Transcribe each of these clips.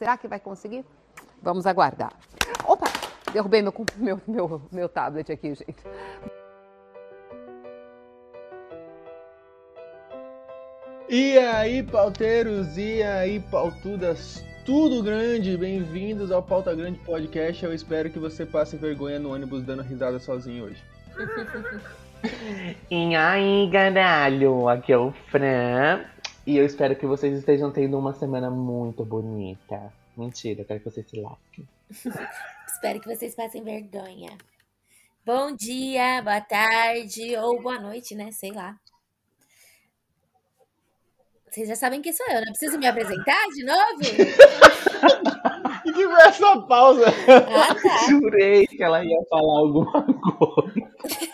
Será que vai conseguir? Vamos aguardar. Opa, derrubei meu, meu, meu, meu tablet aqui, gente. E aí, pauteiros, e aí, pautudas, tudo grande, bem-vindos ao Pauta Grande Podcast. Eu espero que você passe vergonha no ônibus dando risada sozinho hoje. E aí, garalho, aqui é o Fran. E eu espero que vocês estejam tendo uma semana muito bonita. Mentira, eu quero que vocês se lasquem. Espero que vocês passem vergonha. Bom dia, boa tarde ou boa noite, né? Sei lá. Vocês já sabem quem sou eu, não preciso me apresentar de novo? E que foi essa pausa? Ah, tá. Jurei que ela ia falar alguma coisa.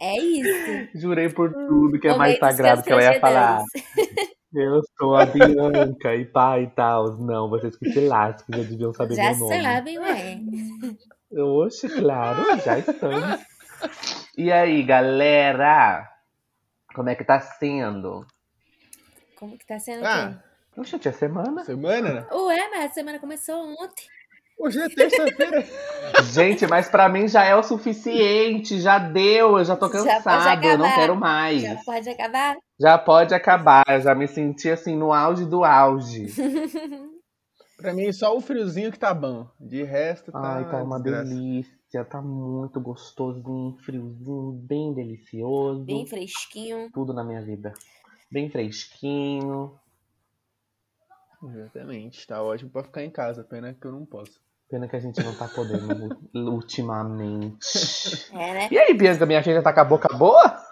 É isso. Jurei por tudo que é mais sagrado que ela ia falar. Eu sou a Bianca e pai e tal. Não, vocês que se lasquem, já deviam saber Já meu nome. sabem, ué. Oxe, claro, já estamos. E aí, galera? Como é que tá sendo? Como que tá sendo Ah, Oxe, tinha semana. semana, né? quê? Ué, mas a semana começou ontem. Hoje é terça-feira. Gente, mas pra mim já é o suficiente, já deu, eu já tô Já pode cansado, eu não quero mais. Já pode acabar? Já pode acabar, eu já me senti assim no auge do auge. Pra mim, só o friozinho que tá bom. De resto, tá. Ai, tá uma desgraça. delícia, tá muito gostosinho, friozinho, bem delicioso. Bem fresquinho. Tudo na minha vida. Bem fresquinho. Exatamente, tá ótimo pra ficar em casa. Pena que eu não posso. Pena que a gente não tá podendo ultimamente. É, né? E aí, Bianca, minha filha tá com a boca boa?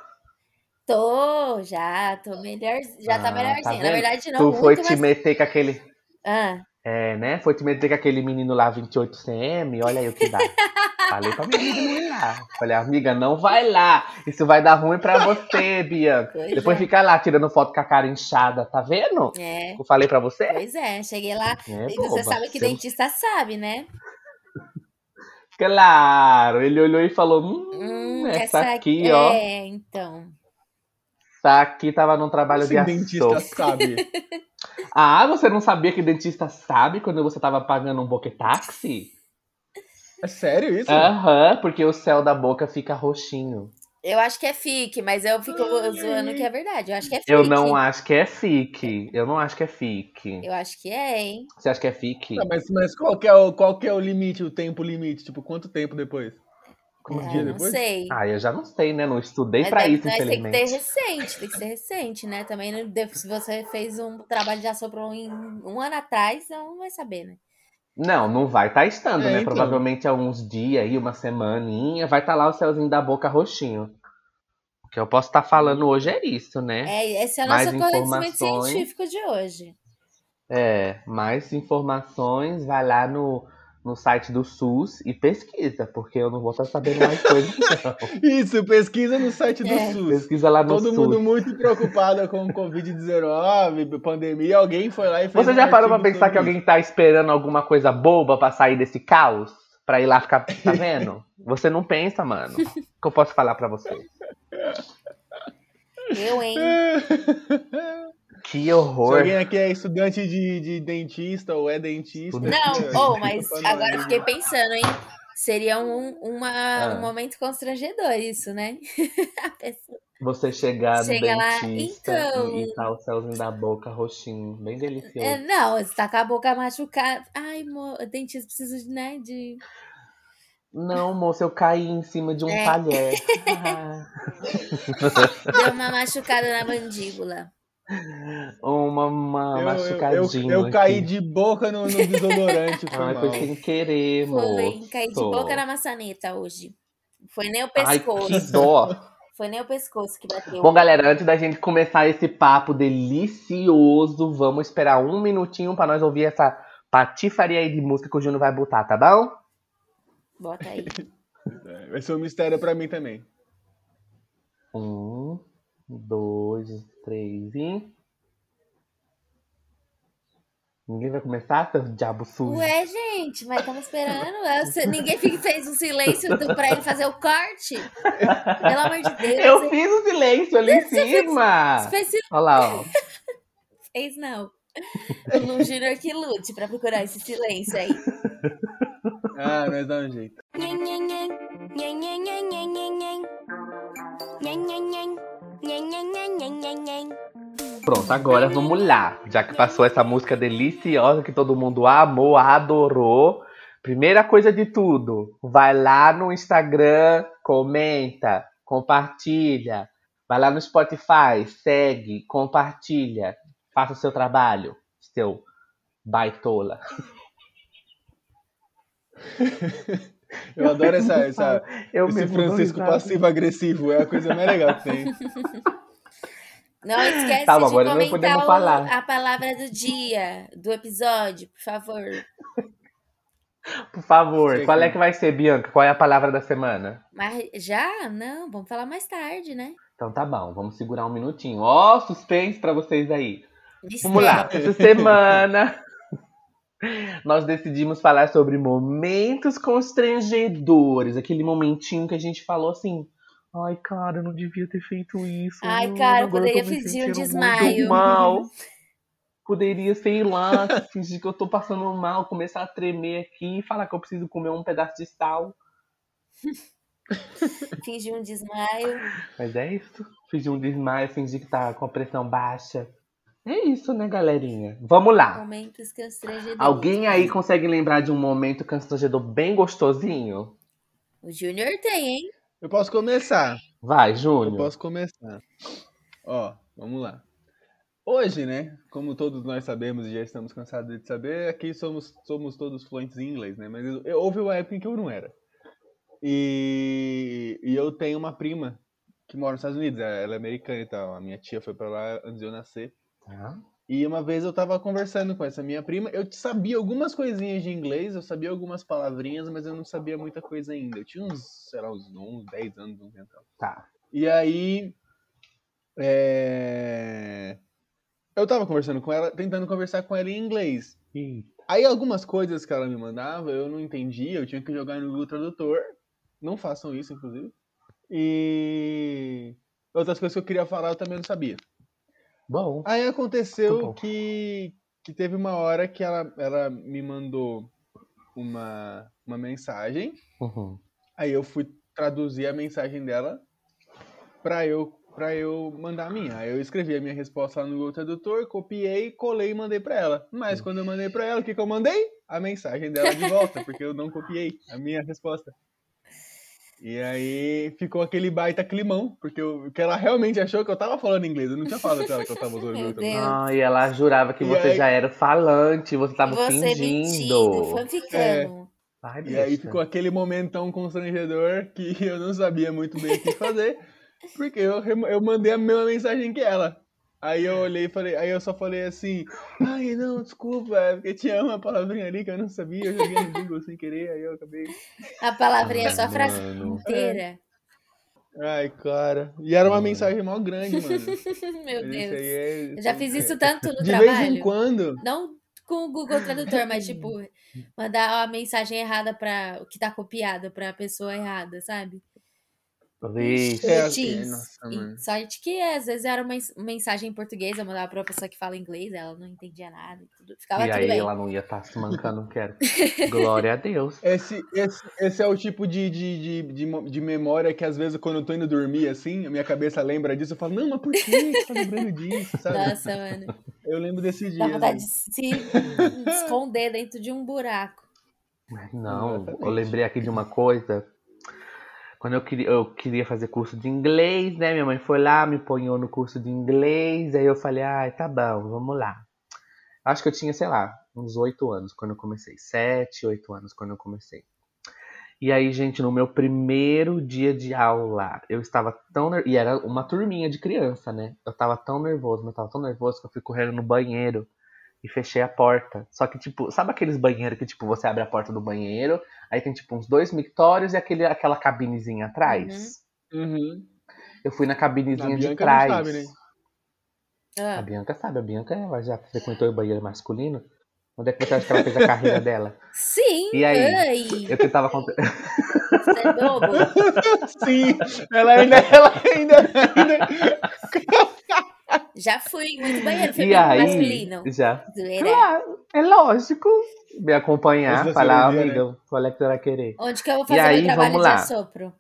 Tô, já, tô melhor, já tá Ah, melhorzinho. tá Na verdade, não tu muito, foi te mas... meter com aquele. Ah, É, né? Foi te meter com aquele menino lá 28cm, olha aí o que dá. Falei pra minha amiga não ir lá. Falei, amiga, não vai lá. Isso vai dar ruim pra você, Bianca. Pois Depois é. fica lá tirando foto com a cara inchada, tá vendo? é. Eu falei pra você? Pois é, cheguei lá. É, e você boba. sabe que Você- dentista sabe, né? Claro, ele olhou e falou: Hum, Hum, essa, aqui, ó. É, então. Essa aqui tava num trabalho Assim, de dentista sabe. Ah, você não sabia que dentista sabe quando você tava pagando um boquetáxi? É sério isso? Aham, porque o céu da boca fica roxinho. Eu acho que é fique, mas eu fico zoando que é verdade. Eu acho que é fique. Eu não acho que é fique. Eu não acho que é fique. Eu acho que é, hein? Você acha que é fique? Tá, mas, mas qual, que é o, qual que é o limite, o tempo limite? Tipo, quanto tempo depois? Uns Ah, não depois? sei. Ah, eu já não sei, né? Não estudei Mas, pra deve- isso, mas tem que ter infelizmente. recente, tem que ser recente, né? Também não se você fez um trabalho de assopro em um ano atrás, então não vai saber, né? Não, não vai estar estando, É, né? então. Provavelmente há uns dias aí, uma semaninha, vai estar lá o céuzinho da boca roxinho. O que eu posso estar falando hoje é isso, né? É, esse é o nosso conhecimento científico de hoje. É, mais informações, vai lá no, no site do SUS e pesquisa, porque eu não vou estar sabendo mais coisas, não. Isso, pesquisa no site do É. SUS. Pesquisa lá no Todo SUS. mundo muito preocupado com o Covid-19, pandemia. Alguém foi lá e fez Você um já parou pra pensar que alguém tá esperando alguma coisa boba pra sair desse caos? Pra ir lá ficar, tá vendo? Você não pensa, mano. O que eu posso falar pra você? Eu, hein? Que Se horror. alguém aqui é estudante de, de dentista ou é dentista. Não, oh, mas agora eu fiquei pensando, hein? Seria um, uma, Ah. um momento constrangedor isso, né? A pessoa- Você chegar no Chega lá, dentista então. e, e tá o céuzinho da boca roxinho, bem delicioso. É, não, você tá com a boca machucada. Ai, mo... dentista precisa de, né, de... Não, moça, eu caí em cima de um É. talher. Ah. Deu uma machucada na mandíbula. Uma uma Eu, eu, machucadinha. eu, eu caí aqui. de boca no, no desodorante. Foi Ai, mal. foi sem querer, Foi, moço. caí de boca na maçaneta hoje. Foi nem o Ai, pescoço. que dó. Foi nem o pescoço que bateu. Bom, galera, antes da gente começar esse papo delicioso, vamos esperar um minutinho pra nós ouvir essa patifaria aí de música que o Júnior vai botar, tá bom? Bota aí. É, Vai ser um mistério pra mim também. Um, dois, três e. Ninguém vai começar, seu diabo sujo? Ué, gente, mas estamos esperando. Sei- Ninguém fez um silêncio do- pra ele fazer o corte. Pelo amor de Deus. Eu fiz o silêncio ali em Você fez- cima! Você fez, sil- Olha lá, ó. fez não. Um Júnior que lute pra procurar esse silêncio aí. Ah, nós dá um jeito. Pronto, agora vamos lá. Já que passou essa música deliciosa que todo mundo amou, adorou. Primeira coisa de tudo, vai lá no Instagram, comenta, compartilha. Vai lá no Spotify, segue, compartilha. Faça o seu trabalho, seu baitola. Eu adoro essa, essa, Eu esse Francisco passivo-agressivo. É a coisa mais legal que tem. Não esquece Tá bom, de agora não comentar podemos o- falar. a palavra do dia, do episódio, por favor. Por favor, Sei qual é que- vai ser, Bianca? Qual é a palavra da semana? Mas já? Não, vamos falar mais tarde, né? Então tá bom, vamos segurar um minutinho. Ó, suspense pra vocês aí. Vamos lá, Mistério. essa semana nós decidimos falar sobre momentos constrangedores. Aquele momentinho que a gente falou assim. Ai, cara, eu não devia ter feito isso. Ai, cara, eu poderia fingir um desmaio. Mal. Poderia, sei lá, fingir que eu tô passando mal, começar a tremer aqui e falar que eu preciso comer um pedaço de sal. Fingir um desmaio. Mas é isso. Fingir um desmaio, fingir que tá com a pressão baixa. É isso, né, galerinha? Vamos lá. Momentos constrangedores. Alguém aí consegue lembrar de um momento constrangedor bem gostosinho? O Júnior tem, hein? Eu posso começar. Vai, Eu Júnior. posso começar. Ó, vamos lá. Hoje, né, como todos nós sabemos e já estamos cansados de saber, aqui somos, somos todos fluentes em inglês, né? Mas eu- eu- houve uma época em que eu não era. E, e eu tenho uma prima que mora nos Estados Unidos, ela é americana e tal. A minha tia foi pra lá antes de eu nascer. E uma vez eu tava conversando com essa minha prima, eu sabia algumas coisinhas de inglês, eu sabia algumas palavrinhas, mas eu não sabia muita coisa ainda. Eu tinha uns, sei lá, uns 11, 10 anos, uns então. Tá. E aí. é, Eu tava conversando com ela, tentando conversar com ela em inglês. Ih, Aí algumas coisas que ela me mandava eu não entendia, eu tinha que jogar no Google Tradutor. Não façam isso, inclusive. E outras coisas que eu queria falar eu também não sabia. Bom. Aí aconteceu bom. que, que teve uma hora que ela, ela me mandou uma, uma mensagem. Uhum. Aí eu fui traduzir a mensagem dela pra eu, pra eu mandar a minha. Aí eu escrevi a minha resposta lá no Google Tradutor, copiei, colei e mandei pra ela. Mas quando eu mandei pra ela, o que, que eu mandei? A mensagem dela de volta, porque eu não copiei a minha resposta. E aí ficou aquele baita climão, porque eu, que ela realmente achou que eu tava falando inglês. Eu não tinha falado pra ela que eu tava usando. Deus. Ah, e ela jurava que E você aí- já era falante, você tava Você mentindo, fingindo. Ai, E aí besta. ficou aquele momentão constrangedor que eu não sabia muito bem o que fazer, porque eu, eu mandei a mesma mensagem que ela. Aí eu olhei e falei, aí eu só falei assim, ai não, desculpa, é porque tinha uma palavrinha ali que eu não sabia, eu joguei no Google sem querer, aí eu acabei. A palavrinha é só a frase mano. inteira. Ai, cara. E era uma Mano. mensagem mal grande, mano. Meu isso Deus. é- Eu já fiz isso tanto no De trabalho. vez em quando. Não com o Google Tradutor, mas tipo, mandar a mensagem errada para o que tá copiado pra pessoa errada, sabe? Vixe. É, No assim, Teams. nossa, E mano. sorte que às vezes era uma mens- mensagem em português, eu mandava pra pessoa que fala inglês, ela não entendia nada e tudo. Ficava E tudo aí bem. ela não ia estar se mancando, quero. Glória a Deus. Esse, esse, esse é o tipo de, de, de, de, de memória que às vezes quando eu tô indo dormir assim, a minha cabeça lembra disso, eu falo, não, mas por que você tá lembrando disso, sabe? Nossa, mano. Eu lembro desse dia. Dá vontade assim. de se esconder dentro de um buraco. Não, Exatamente. eu lembrei aqui de uma coisa. Quando eu queria, eu queria fazer curso de inglês, né? Minha mãe foi lá, me ponhou no curso de inglês. Aí eu falei, ai, tá bom, vamos lá. Acho que eu tinha, sei lá, uns oito anos quando eu comecei. Sete, oito anos quando eu comecei. E aí, gente, no meu primeiro dia de aula, eu estava tão nervoso. E era uma turminha de criança, né? Eu tava tão nervoso, mas eu tava tão nervoso que eu fui correndo no banheiro e fechei a porta. Só que, tipo, sabe aqueles banheiros que, tipo, você abre a porta do banheiro, aí tem, tipo, uns dois mictórios e aquele, aquela cabinezinha atrás? Uhum. Eu fui na cabinezinha A de Bianca não trás. sabe, né? A Ah, Bianca sabe, a Bianca ela já frequentou o banheiro masculino. Onde é que você acha que ela fez a carreira dela? sim, E aí? ai, Eu tentava contar. você é bobo. Sim, ela ainda, ela ainda, ainda, Já fui muito banheiro E feminino aí, masculino. já. Zoeira. Claro, é lógico. Me acompanhar, falar, amiga, qual é que você vai querer? Onde que eu vou E fazer aí, meu trabalho vamos de assopro?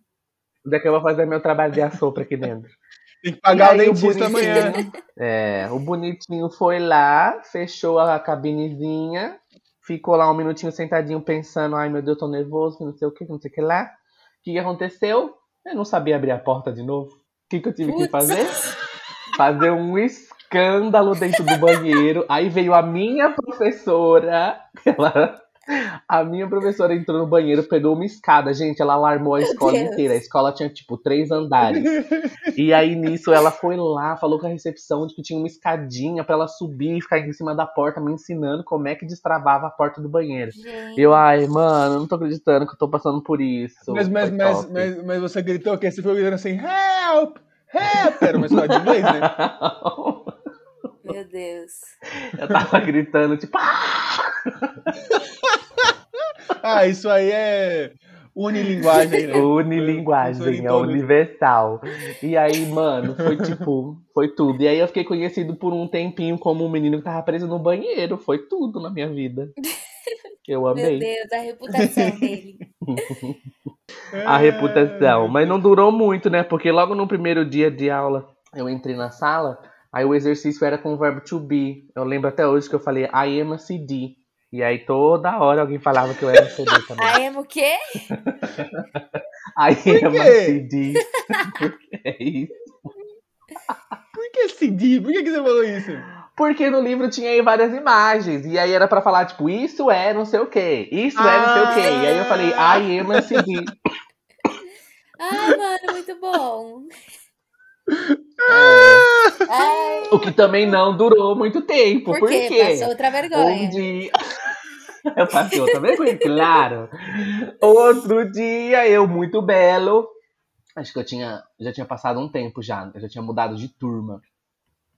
Onde é que eu vou fazer meu trabalho de assopro aqui dentro? Tem que pagar o E aí, o dentista amanhã. É, o bonitinho foi lá, fechou a cabinezinha, ficou lá um minutinho sentadinho pensando, ai meu Deus, tô nervoso, que não sei o que, que não sei o que lá. O que, que aconteceu? Eu não sabia abrir a porta de novo. O que, que eu tive que Putz. fazer? Fazer um escândalo dentro do banheiro. Aí veio a minha professora, ela- a minha professora entrou no banheiro, pegou uma escada, gente, ela alarmou a escola Deus. inteira. A escola tinha tipo três andares. E aí nisso ela foi lá, falou com a recepção de que tinha uma escadinha pra ela subir e ficar em cima da porta, me ensinando como é que destravava a porta do banheiro. Gente. E eu, ai, mano, eu não tô acreditando que eu tô passando por isso. Mas, mas, mas, mas, mas você gritou o quê? Você foi gritando assim, help! Help! Era uma escola de inglês, né? Meu Deus. eu tava gritando, tipo, ah! Ah, isso aí é unilinguagem, né? Unilinguagem, é universal. E aí, mano, foi tipo, foi tudo. E aí eu fiquei conhecido por um tempinho como um menino que tava preso no banheiro. Foi tudo na minha vida. Eu Meu amei. Deus, a reputação dele. a reputação. Mas não durou muito, né? Porque logo no primeiro dia de aula eu entrei na sala, aí o exercício era com o verbo to be. Eu lembro até hoje que eu falei I am a CD. E aí toda hora alguém falava que eu era um CD também. A emo o quê? I am a? CD. é isso. Por que CD? Por que, que você falou isso? Porque no livro tinha aí várias imagens. E aí era pra falar, tipo, isso é não sei o quê. Isso é não sei o quê. E aí eu falei, I am CD. Ai, mano, muito bom. É. Ai, O que também não durou muito tempo. por Por, quê? quê? Passou outra vergonha. Um dia. Eu passei outra vergonha, claro. Outro dia, eu muito belo. Acho que eu tinha. Já tinha passado um tempo já. Eu já tinha mudado de turma.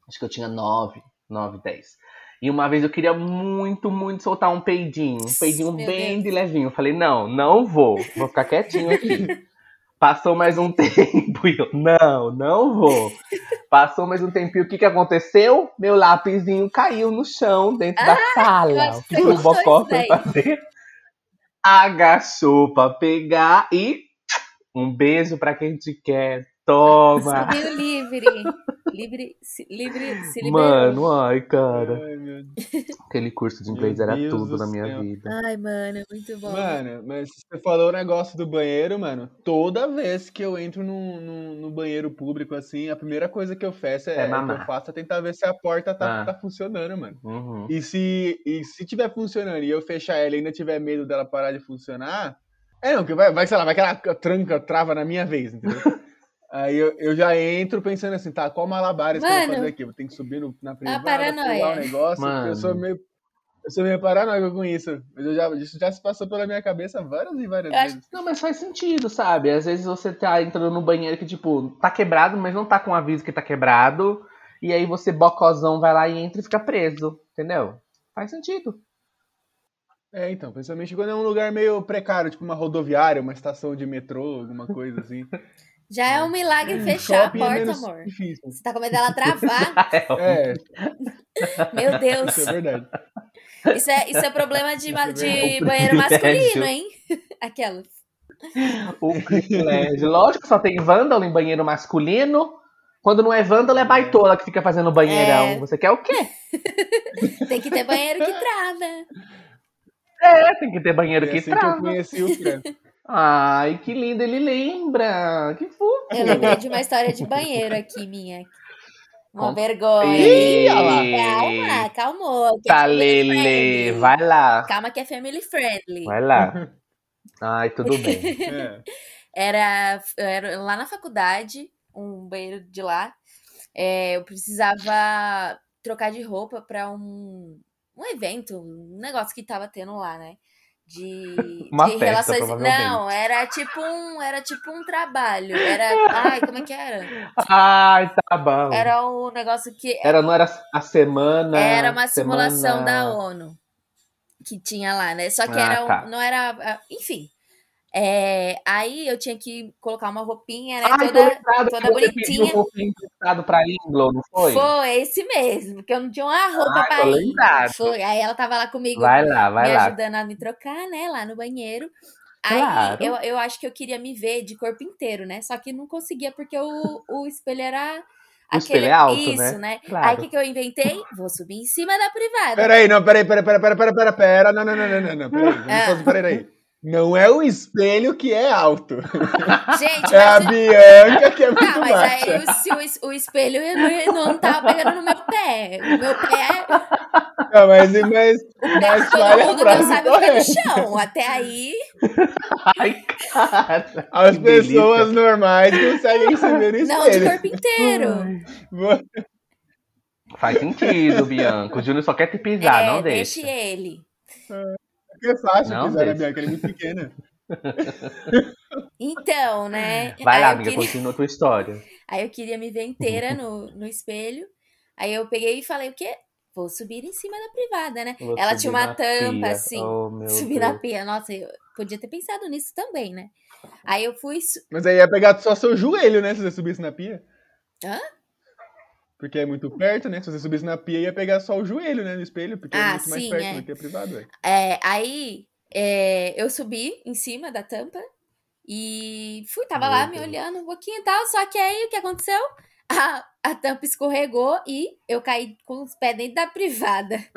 Acho que eu tinha nove, nove, dez. E uma vez eu queria muito, muito soltar um peidinho. Um peidinho Meu bem Deus. de levinho. Eu falei, não, não vou. Vou ficar quietinho aqui. Passou mais um tempo e eu, não, não vou. Passou mais um tempinho, o que que aconteceu? Meu lápisinho caiu no chão dentro da Ah, eu sala. O que o Bocó foi fazer? Agachou pra pegar e um beijo pra quem te quer. Toma! Subiu livre. Livre, se, livre, se liberou. Mano, ai, cara. Ai, meu Aquele curso de Meu inglês era Deus tudo do na minha céu. vida. Ai, mano, muito bom. Mano, mas você falou o negócio do banheiro, mano. Toda vez que eu entro no, no, no banheiro público, assim, a primeira coisa que eu faço é, É que mamar. eu faço é tentar ver se a porta tá, Ah. tá funcionando, mano. Uhum. E se, e se tiver funcionando e eu fechar ela e ainda tiver medo dela parar de funcionar. É, não, que vai, vai, sei lá, vai que ela tranca, trava na minha vez, entendeu? Aí eu, eu já entro pensando assim, tá, qual malabares que eu vou fazer aqui? Eu tenho que subir no- na privada, paranoia. pular o negócio, porque Mano. eu sou meio. Eu sou meio paranoico com isso. Mas eu já, isso já se passou pela minha cabeça várias e várias Eu acho- vezes. Não, mas faz sentido, sabe? Às vezes você tá entrando no banheiro que, tipo, tá quebrado, mas não tá com aviso que tá quebrado. E aí você, bocozão, vai lá e entra e fica preso. Entendeu? Faz sentido. É, então, principalmente quando é um lugar meio precário, tipo uma rodoviária, uma estação de metrô, alguma coisa assim. Já é um milagre Um fechar a shopping é porta, menos amor. Difícil. Você tá com medo dela travar? É, Meu Deus. isso é verdade. Isso é, isso é problema de, é de banheiro masculino, hein? Aquela. O privilégio. Lógico que só tem vândalo em banheiro masculino. Quando não é vândalo, é baitola que fica fazendo banheirão. É. Você quer o quê? Tem que ter banheiro que trava. É, tem que ter banheiro É que assim que eu trava. conheci o Fran. Ai, que lindo, ele lembra. Que fofo. Eu lembrei de uma história de banheiro aqui, minha. Uma vergonha. Ih. Calma, calmou. é Tá, Lele. Vai lá. Calma que é family friendly. Vai lá. Ai, tudo bem. É. Era, era lá na faculdade, um banheiro de lá. é, eu precisava trocar de roupa pra um, um evento, um negócio que tava tendo lá, né? De, Uma de festa, relações. Não, era tipo um, era tipo um trabalho. Era. Ai, como é que era? Ai, tá bom. Era o negócio que. Era, não era a semana. Era uma simulação semana... da ONU que tinha lá, né? Só que Ah, era um- tá. não era. ah, Enfim. É, aí eu tinha que colocar uma roupinha, né? Ai, toda toda você bonitinha. roupinha emprestado pra Inglo, não foi? Foi esse mesmo, porque eu não tinha uma roupa Ai, pra ir. Foi. Aí ela tava lá comigo, Vai lá, vai me lá. ajudando a me trocar, né? Lá no banheiro. Aí Claro. eu, eu acho que eu queria me ver de corpo inteiro, né? Só que não conseguia porque o, o espelho era. O espelho é alto, né? Isso, né? Claro. Aí o que, que eu inventei? Vou subir em cima da privada. Peraí, não, peraí, peraí, peraí, peraí, peraí, peraí, peraí, não, não, não, não, não, não, peraí, Ah. fazer, peraí, peraí. Não é o espelho que é alto, Gente, é a mas. Bianca que é muito Tá, mas baixa. aí o, se o, o espelho não, não tava pegando no meu pé. O meu pé, Não, mas, mas, mas todo fale a mundo não sabe o que é no chão. Até aí, Ai, cara. As que pessoas delícia. normais conseguem se ver no não de espelho. corpo inteiro. Faz sentido, Bianca. O Júnior só quer te pisar, é, não deixe deixa. ele. É fácil Não, pisar na. Bianca, ela é muito pequena. Então, né? Vai lá, amiga, queria- continua a tua história. Aí eu queria me ver inteira no, no espelho. Aí eu peguei e falei, o quê? Vou subir em cima da privada, né? Vou Ela tinha uma tampa, pia. assim. Oh, meu subir Deus. na pia. Nossa, eu podia ter pensado nisso também, né? Aí eu fui. Mas aí ia pegar só seu joelho, né? Se você subisse na pia. Hã? Porque é muito perto, né? Se você subisse na pia, ia pegar só o joelho, né? No espelho, porque é Ah, muito mais sim, perto é. do que a privada. ué. É, aí é, eu subi em cima da tampa e fui, tava Meu lá me Deus. olhando um pouquinho e tal. Só que aí o que aconteceu? A, a tampa escorregou e eu caí com os pés dentro da privada.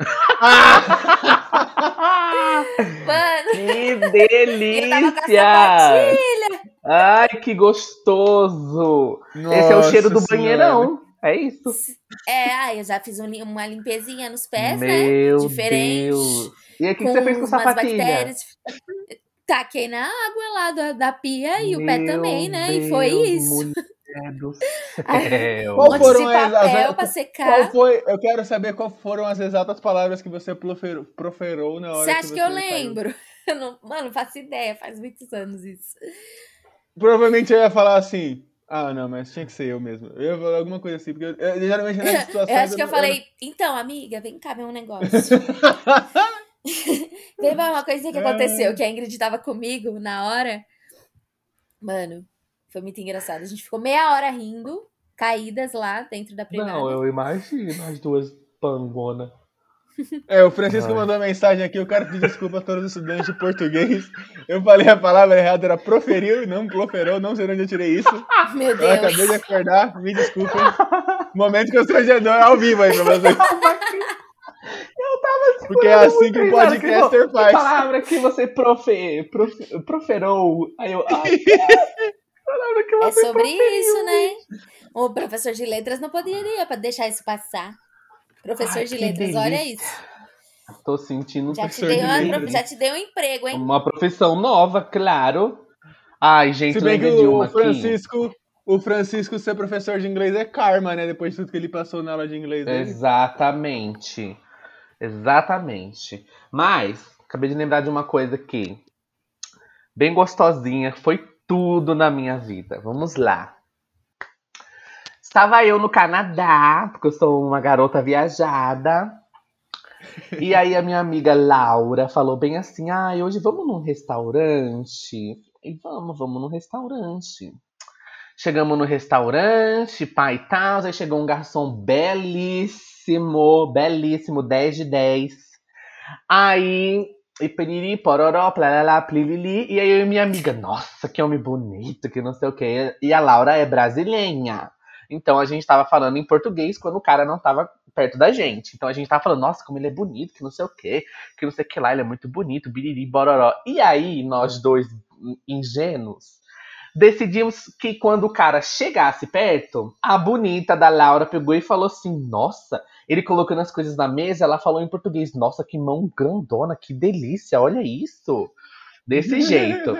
Mano, Que eu tava com a delícia! sapatilha. Ai, que gostoso! Esse é o cheiro do Nossa Senhora. banheirão. É isso. É, aí eu já fiz um uma limpezinha nos pés, Meu né? Diferente. Deus. E aí, o que, você fez com sapatilha? bactérias. Taquei na água lá da, da pia e o pé Meu também, né? E foi Deus, isso. Do Ai, céu. Qual foram as- Qual foi? Eu quero saber qual foram as exatas palavras que você proferou, proferou na hora Você acha que que, eu lembro? Eu não, mano, não faço ideia, faz muitos anos isso. Provavelmente eu ia falar assim. Ah, não, mas tinha que ser eu mesmo. Eu ia falar alguma coisa assim, porque eu, eu- geralmente nessas situações. Eu acho que eu não- falei, então, amiga, vem cá ver um negócio. Teve uma coisinha que aconteceu, que a Ingrid tava comigo na hora. Mano, foi muito engraçado. A gente ficou meia hora rindo, caídas lá dentro da privada. Não, eu imagino as duas pangonas. É, o Francisco Ai. mandou uma mensagem aqui, eu quero pedir desculpa a todos os estudantes de português. Eu falei a palavra errada, era proferiu e não proferou, não sei de onde eu tirei isso. Meu Eu acabei Deus. de acordar, me desculpem. Momento constrangedor ao vivo aí pra vocês. Porque é assim que o podcaster Que faz. palavra que você profe, profe- proferou. Aí eu. Ai, cara, que que É sobre proferiu. isso, né? O professor de letras não poderia deixar isso passar. Professor Ai, de letras, olha delícia. isso. Tô sentindo Já te, professor dei de uma, letras. já te dei um emprego, hein? uma profissão nova, claro. Ai, gente, Se bem que o aqui. Francisco, o Francisco ser professor de inglês é karma, né? Depois de tudo que ele passou na aula de inglês dele. Exatamente. Exatamente. Mas, acabei de lembrar de uma coisa aqui. Bem gostosinha. Foi tudo na minha vida. Vamos lá. Estava eu no Canadá, porque eu sou uma garota viajada. E aí a minha amiga Laura falou bem assim: ah, hoje vamos num restaurante? E vamos, vamos num restaurante. Chegamos no restaurante, pai e tal, aí chegou um garçom belíssimo, belíssimo, 10 de 10. Aí, e piriri, pororó, plalala, plilili, e aí eu e minha amiga, nossa, que homem bonito, que não sei o quê. E a Laura é brasileira. Então a gente tava falando em português quando o cara não tava perto da gente. Então a gente tava falando, nossa, como ele é bonito, que não sei o quê, que não sei o que lá, ele é muito bonito, biriri, bororó. E aí, nós dois ingênuos, decidimos que quando o cara chegasse perto, a bonita da Laura pegou e falou assim: Nossa, ele colocando as coisas na mesa, ela falou em português: Nossa, que mão grandona, que delícia, olha isso. Desse jeito.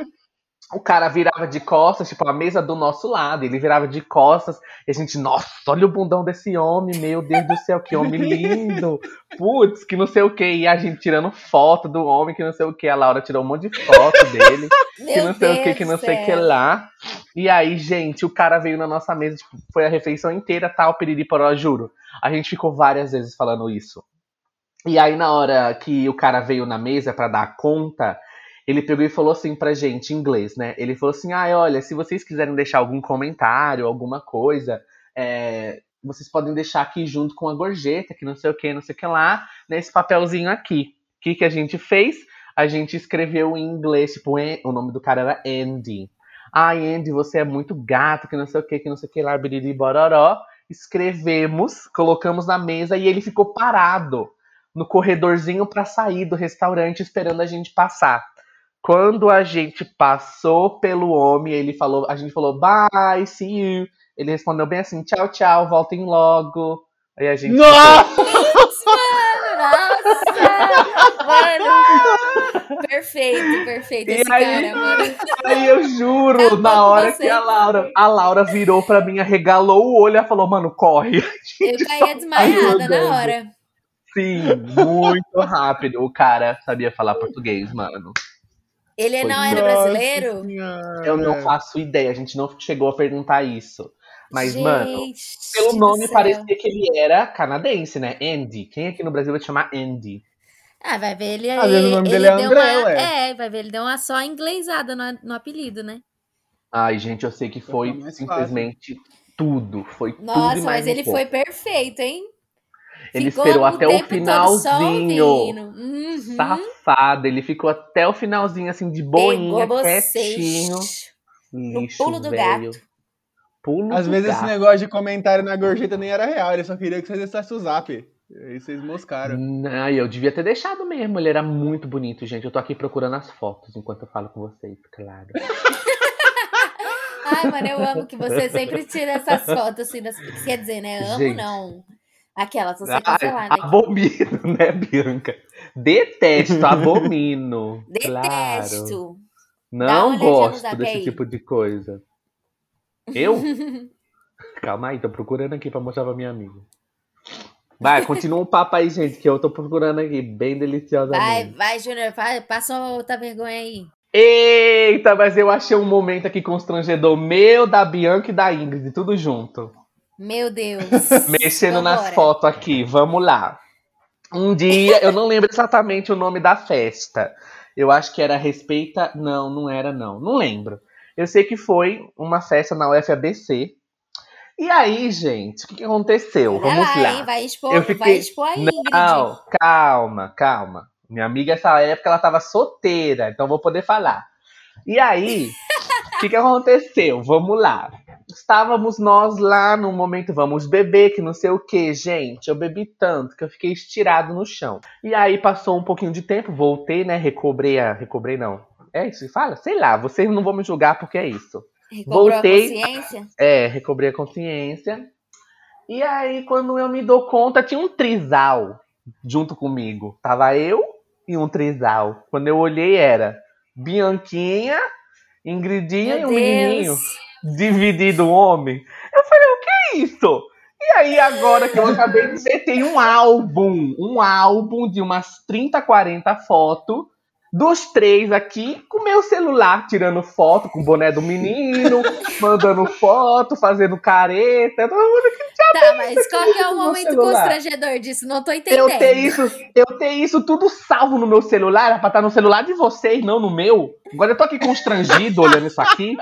O cara virava de costas, tipo, a mesa do nosso lado, ele virava de costas, e a gente, nossa, olha o bundão desse homem, meu Deus do céu, que homem lindo. Putz, que não sei o que. E a gente tirando foto do homem, que não sei o que. A Laura tirou um monte de foto dele que não sei o que, Deus que não sei o que lá. E aí, gente, o cara veio na nossa mesa, tipo, foi a refeição inteira, tal, piriri poró, juro. A gente ficou várias vezes falando isso. E aí, na hora que o cara veio na mesa pra dar conta, ele pegou e falou assim pra gente, em inglês, né? Ele falou assim: ah, olha, se vocês quiserem deixar algum comentário, alguma coisa, é, vocês podem deixar aqui junto com a gorjeta, que não sei o que, não sei o que lá, nesse papelzinho aqui. O que, que a gente fez? A gente escreveu em inglês, tipo, o nome do cara era Andy. Ai, Andy, você é muito gato, que não sei o que, que não sei o que lá, biriri bororó. Escrevemos, colocamos na mesa e ele ficou parado no corredorzinho para sair do restaurante esperando a gente passar. Quando a gente passou pelo homem, ele falou, a gente falou bye, see you. Ele respondeu bem assim, tchau, tchau, voltem logo. Aí a gente. Nossa! Nossa! Mano! Perfeito, perfeito E esse aí- cara, mano. Aí eu juro, Acabou na hora você. que a Laura, a Laura virou pra mim, arregalou o olho e falou, mano, corre. Eu caía desmaiada na hora. Sim, muito rápido. O cara sabia falar português, mano. Ele Foi não era Nossa brasileiro? Senhora. Eu não faço ideia, a gente não chegou a perguntar isso. Mas, Gente mano, pelo nome parecia que ele era canadense, né? Andy. Quem aqui no Brasil vai te chamar Andy? Ah, vai ver ele Às vezes o nome ele dele é André, uma, ué. É, vai ver ele deu uma só inglesada no, no apelido, né? Ai, gente, eu sei que foi simplesmente tudo. Foi tudo e Nossa, mas um ele pouco. foi perfeito, hein? Ele Ficou esperou até o finalzinho. Uhum. Safado, ele ficou até o finalzinho, assim, de boinha, Pegou quietinho. vocês. No Lixo, pulo do velho. gato. Pulo Às do vezes esse gato. negócio de comentário na gorjeta nem era real, ele só queria que vocês acessassem o zap. Aí vocês moscaram. Ai, eu devia ter deixado mesmo. Ele era muito bonito, gente. Eu tô aqui procurando as fotos enquanto eu falo com vocês, claro. Ai, mano, eu amo que você sempre tira essas fotos assim. Das... Quer dizer, né? Amo Gente. não. Aquelas, você Ai, cancelada aqui. abomino, né, Bianca? Detesto, abomino. Claro. Detesto. Uma Não gosto desse aí. tipo de coisa. Eu? Calma aí, tô procurando aqui pra mostrar pra minha amiga. Vai, continua o papo aí, gente, que eu tô procurando aqui, bem Vai, deliciosamente. vai, Júnior, vai, passa outra vergonha aí. Eita, mas eu achei um momento aqui constrangedor meu, da Bianca e da Ingrid, tudo junto. Meu Deus. Mexendo nas Vambora. fotos aqui, vamos lá. Um dia, eu não lembro exatamente o nome da festa. Eu acho que era Respeita. Não, não era, não. Não lembro. Eu sei que foi uma festa na UFABC. E aí, gente, o que, que aconteceu? Vai Vamos lá, lá. Vai expor, Eu vai fiquei- expor a Ingrid. Não, calma, calma. Minha amiga, essa época, ela tava solteira, então vou poder falar. E aí, o que, que aconteceu? Vamos lá. Estávamos nós lá no momento, vamos beber, que não sei o que, gente. Eu bebi tanto que eu fiquei estirado no chão. E aí passou um pouquinho de tempo, voltei, né? Recobrei a. Recobrei não. É isso que fala? Sei lá, vocês não vão me julgar porque é isso. Recobrou voltei. a consciência? É, recobrei a consciência. E aí, quando eu me dou conta, tinha um trisal junto comigo. Tava eu e um trisal. Quando eu olhei, era Bianquinha, Ingridinha e Meu um menininho. Dividido homem. Eu falei, o que é isso? E aí, agora que eu acabei de dizer, tem um álbum. Um álbum de umas 30, 40 fotos. Dos três aqui, com meu celular, tirando foto com o boné do menino, mandando foto, fazendo careta. Todo mundo Tá, mas qual que é o momento celular. constrangedor disso? Não tô entendendo. eu ter isso, eu ter isso tudo salvo no meu celular, era pra estar no celular de vocês, não no meu. Agora eu tô aqui constrangido olhando isso aqui.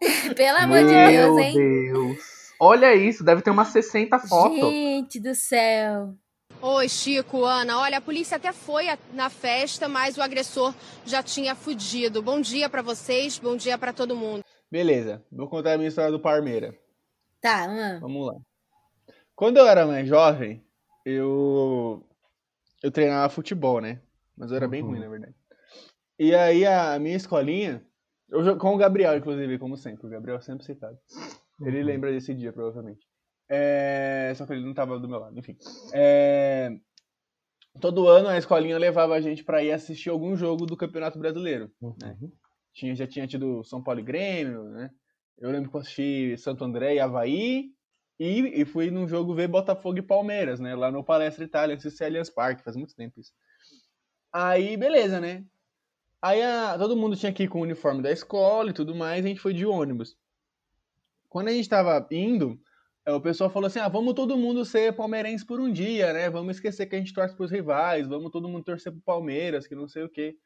Pelo amor de meu Deus, hein? Deus. Olha isso, deve ter umas 60 fotos. Gente do céu. Oi, Chico, Ana. Olha, a polícia até foi na festa, mas o agressor já tinha fugido. Bom dia pra vocês, bom dia pra todo mundo. Beleza, vou contar a minha história do Parmeira. Tá, hum. Vamos lá. Quando eu era mais jovem, eu eu treinava futebol, né? Mas eu era bem Uhum. ruim, na verdade. E aí a minha escolinha, eu com o Gabriel, inclusive, como sempre, o Gabriel é sempre citado. Ele Uhum. lembra desse dia, provavelmente. É, Só que ele não tava do meu lado, enfim. É, Todo ano a escolinha levava a gente pra ir assistir algum jogo do Campeonato Brasileiro. Uhum. Tinha, já tinha tido São Paulo e Grêmio, né? Eu lembro que eu assisti Santo André e Havaí. E, e fui num jogo ver Botafogo e Palmeiras, né? Lá no Palestra Itália, ser Allianz Parque, faz muito tempo isso. Aí, beleza, né? Aí a- todo mundo tinha que ir com o uniforme da escola e tudo mais, a gente foi de ônibus. Quando a gente tava indo, eh, o pessoal falou assim: ah, vamos todo mundo ser palmeirense por um dia, né? Vamos esquecer que a gente torce pros rivais, vamos todo mundo torcer pro Palmeiras, que não sei o quê.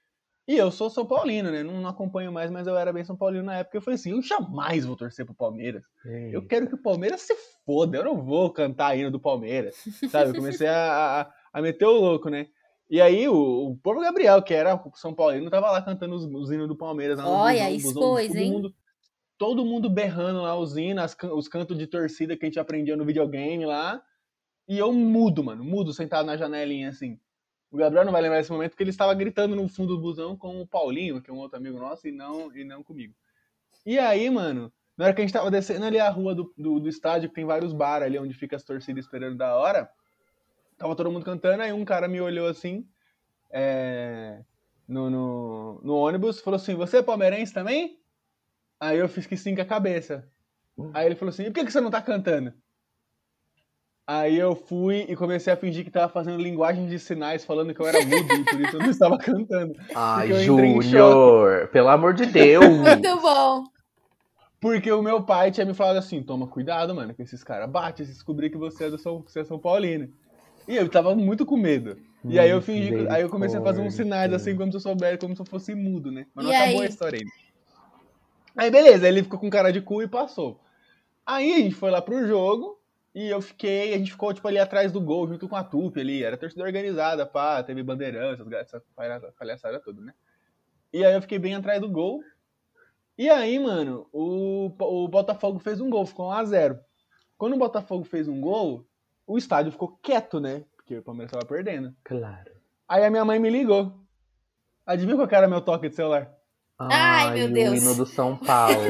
E eu sou São Paulino, né? Não acompanho mais, mas eu era bem São Paulino na época. Eu falei assim: eu jamais vou torcer pro Palmeiras. Eu quero que o Palmeiras se foda. Eu não vou cantar a hino do Palmeiras. Sabe? Eu comecei a, a, a meter o louco, né? E aí o, o povo Gabriel, que era São Paulino, tava lá cantando os, os hinos do Palmeiras. lá Olha, busão, busão, expôs, todo hein? Mundo, todo mundo berrando lá os hinos, os cantos de torcida que a gente aprendia no videogame lá. E eu mudo, mano, mudo, sentado na janelinha assim. O Gabriel não vai lembrar desse momento porque ele estava gritando no fundo do busão com o Paulinho, que é um outro amigo nosso, e não, e não comigo. E aí, mano, na hora que a gente tava descendo ali a rua do, do, do estádio, que tem vários bares ali onde fica as torcidas esperando da hora, tava todo mundo cantando, aí um cara me olhou assim, é, no, no, no ônibus, falou assim, você é palmeirense também? Aí eu fiz que sim com a cabeça. Aí ele falou assim, e por que, que você não tá cantando? Aí eu fui e comecei a fingir que tava fazendo linguagem de sinais, falando que eu era mudo e por isso eu não estava cantando. Ai, Júnior, pelo amor de Deus. Muito bom. Porque o meu pai tinha me falado assim, toma cuidado, mano, que esses caras batem se descobrir que você é do São, você é São Paulino. E eu tava muito com medo. E aí eu fingi, que- aí eu comecei a fazer uns sinais assim, como se eu soubesse, como se eu fosse mudo, né? Mas não E acabou aí? a história ainda. Aí beleza, ele ficou com cara de cu e passou. Aí a gente foi lá pro jogo e eu fiquei, a gente ficou tipo ali atrás do gol, junto com a Tupi ali, era torcida organizada, pá, teve bandeirão, essas- essa palhaçada, palhaçada toda, né? E aí eu fiquei bem atrás do gol. E aí, mano, o, o Botafogo fez um gol, ficou 1x0. Quando o Botafogo fez um gol, o estádio ficou quieto, né? Porque o Palmeiras tava perdendo. Claro. Aí a minha mãe me ligou. Adivinha qual que era meu toque de celular? Ai, meu o Deus. hino do São Paulo.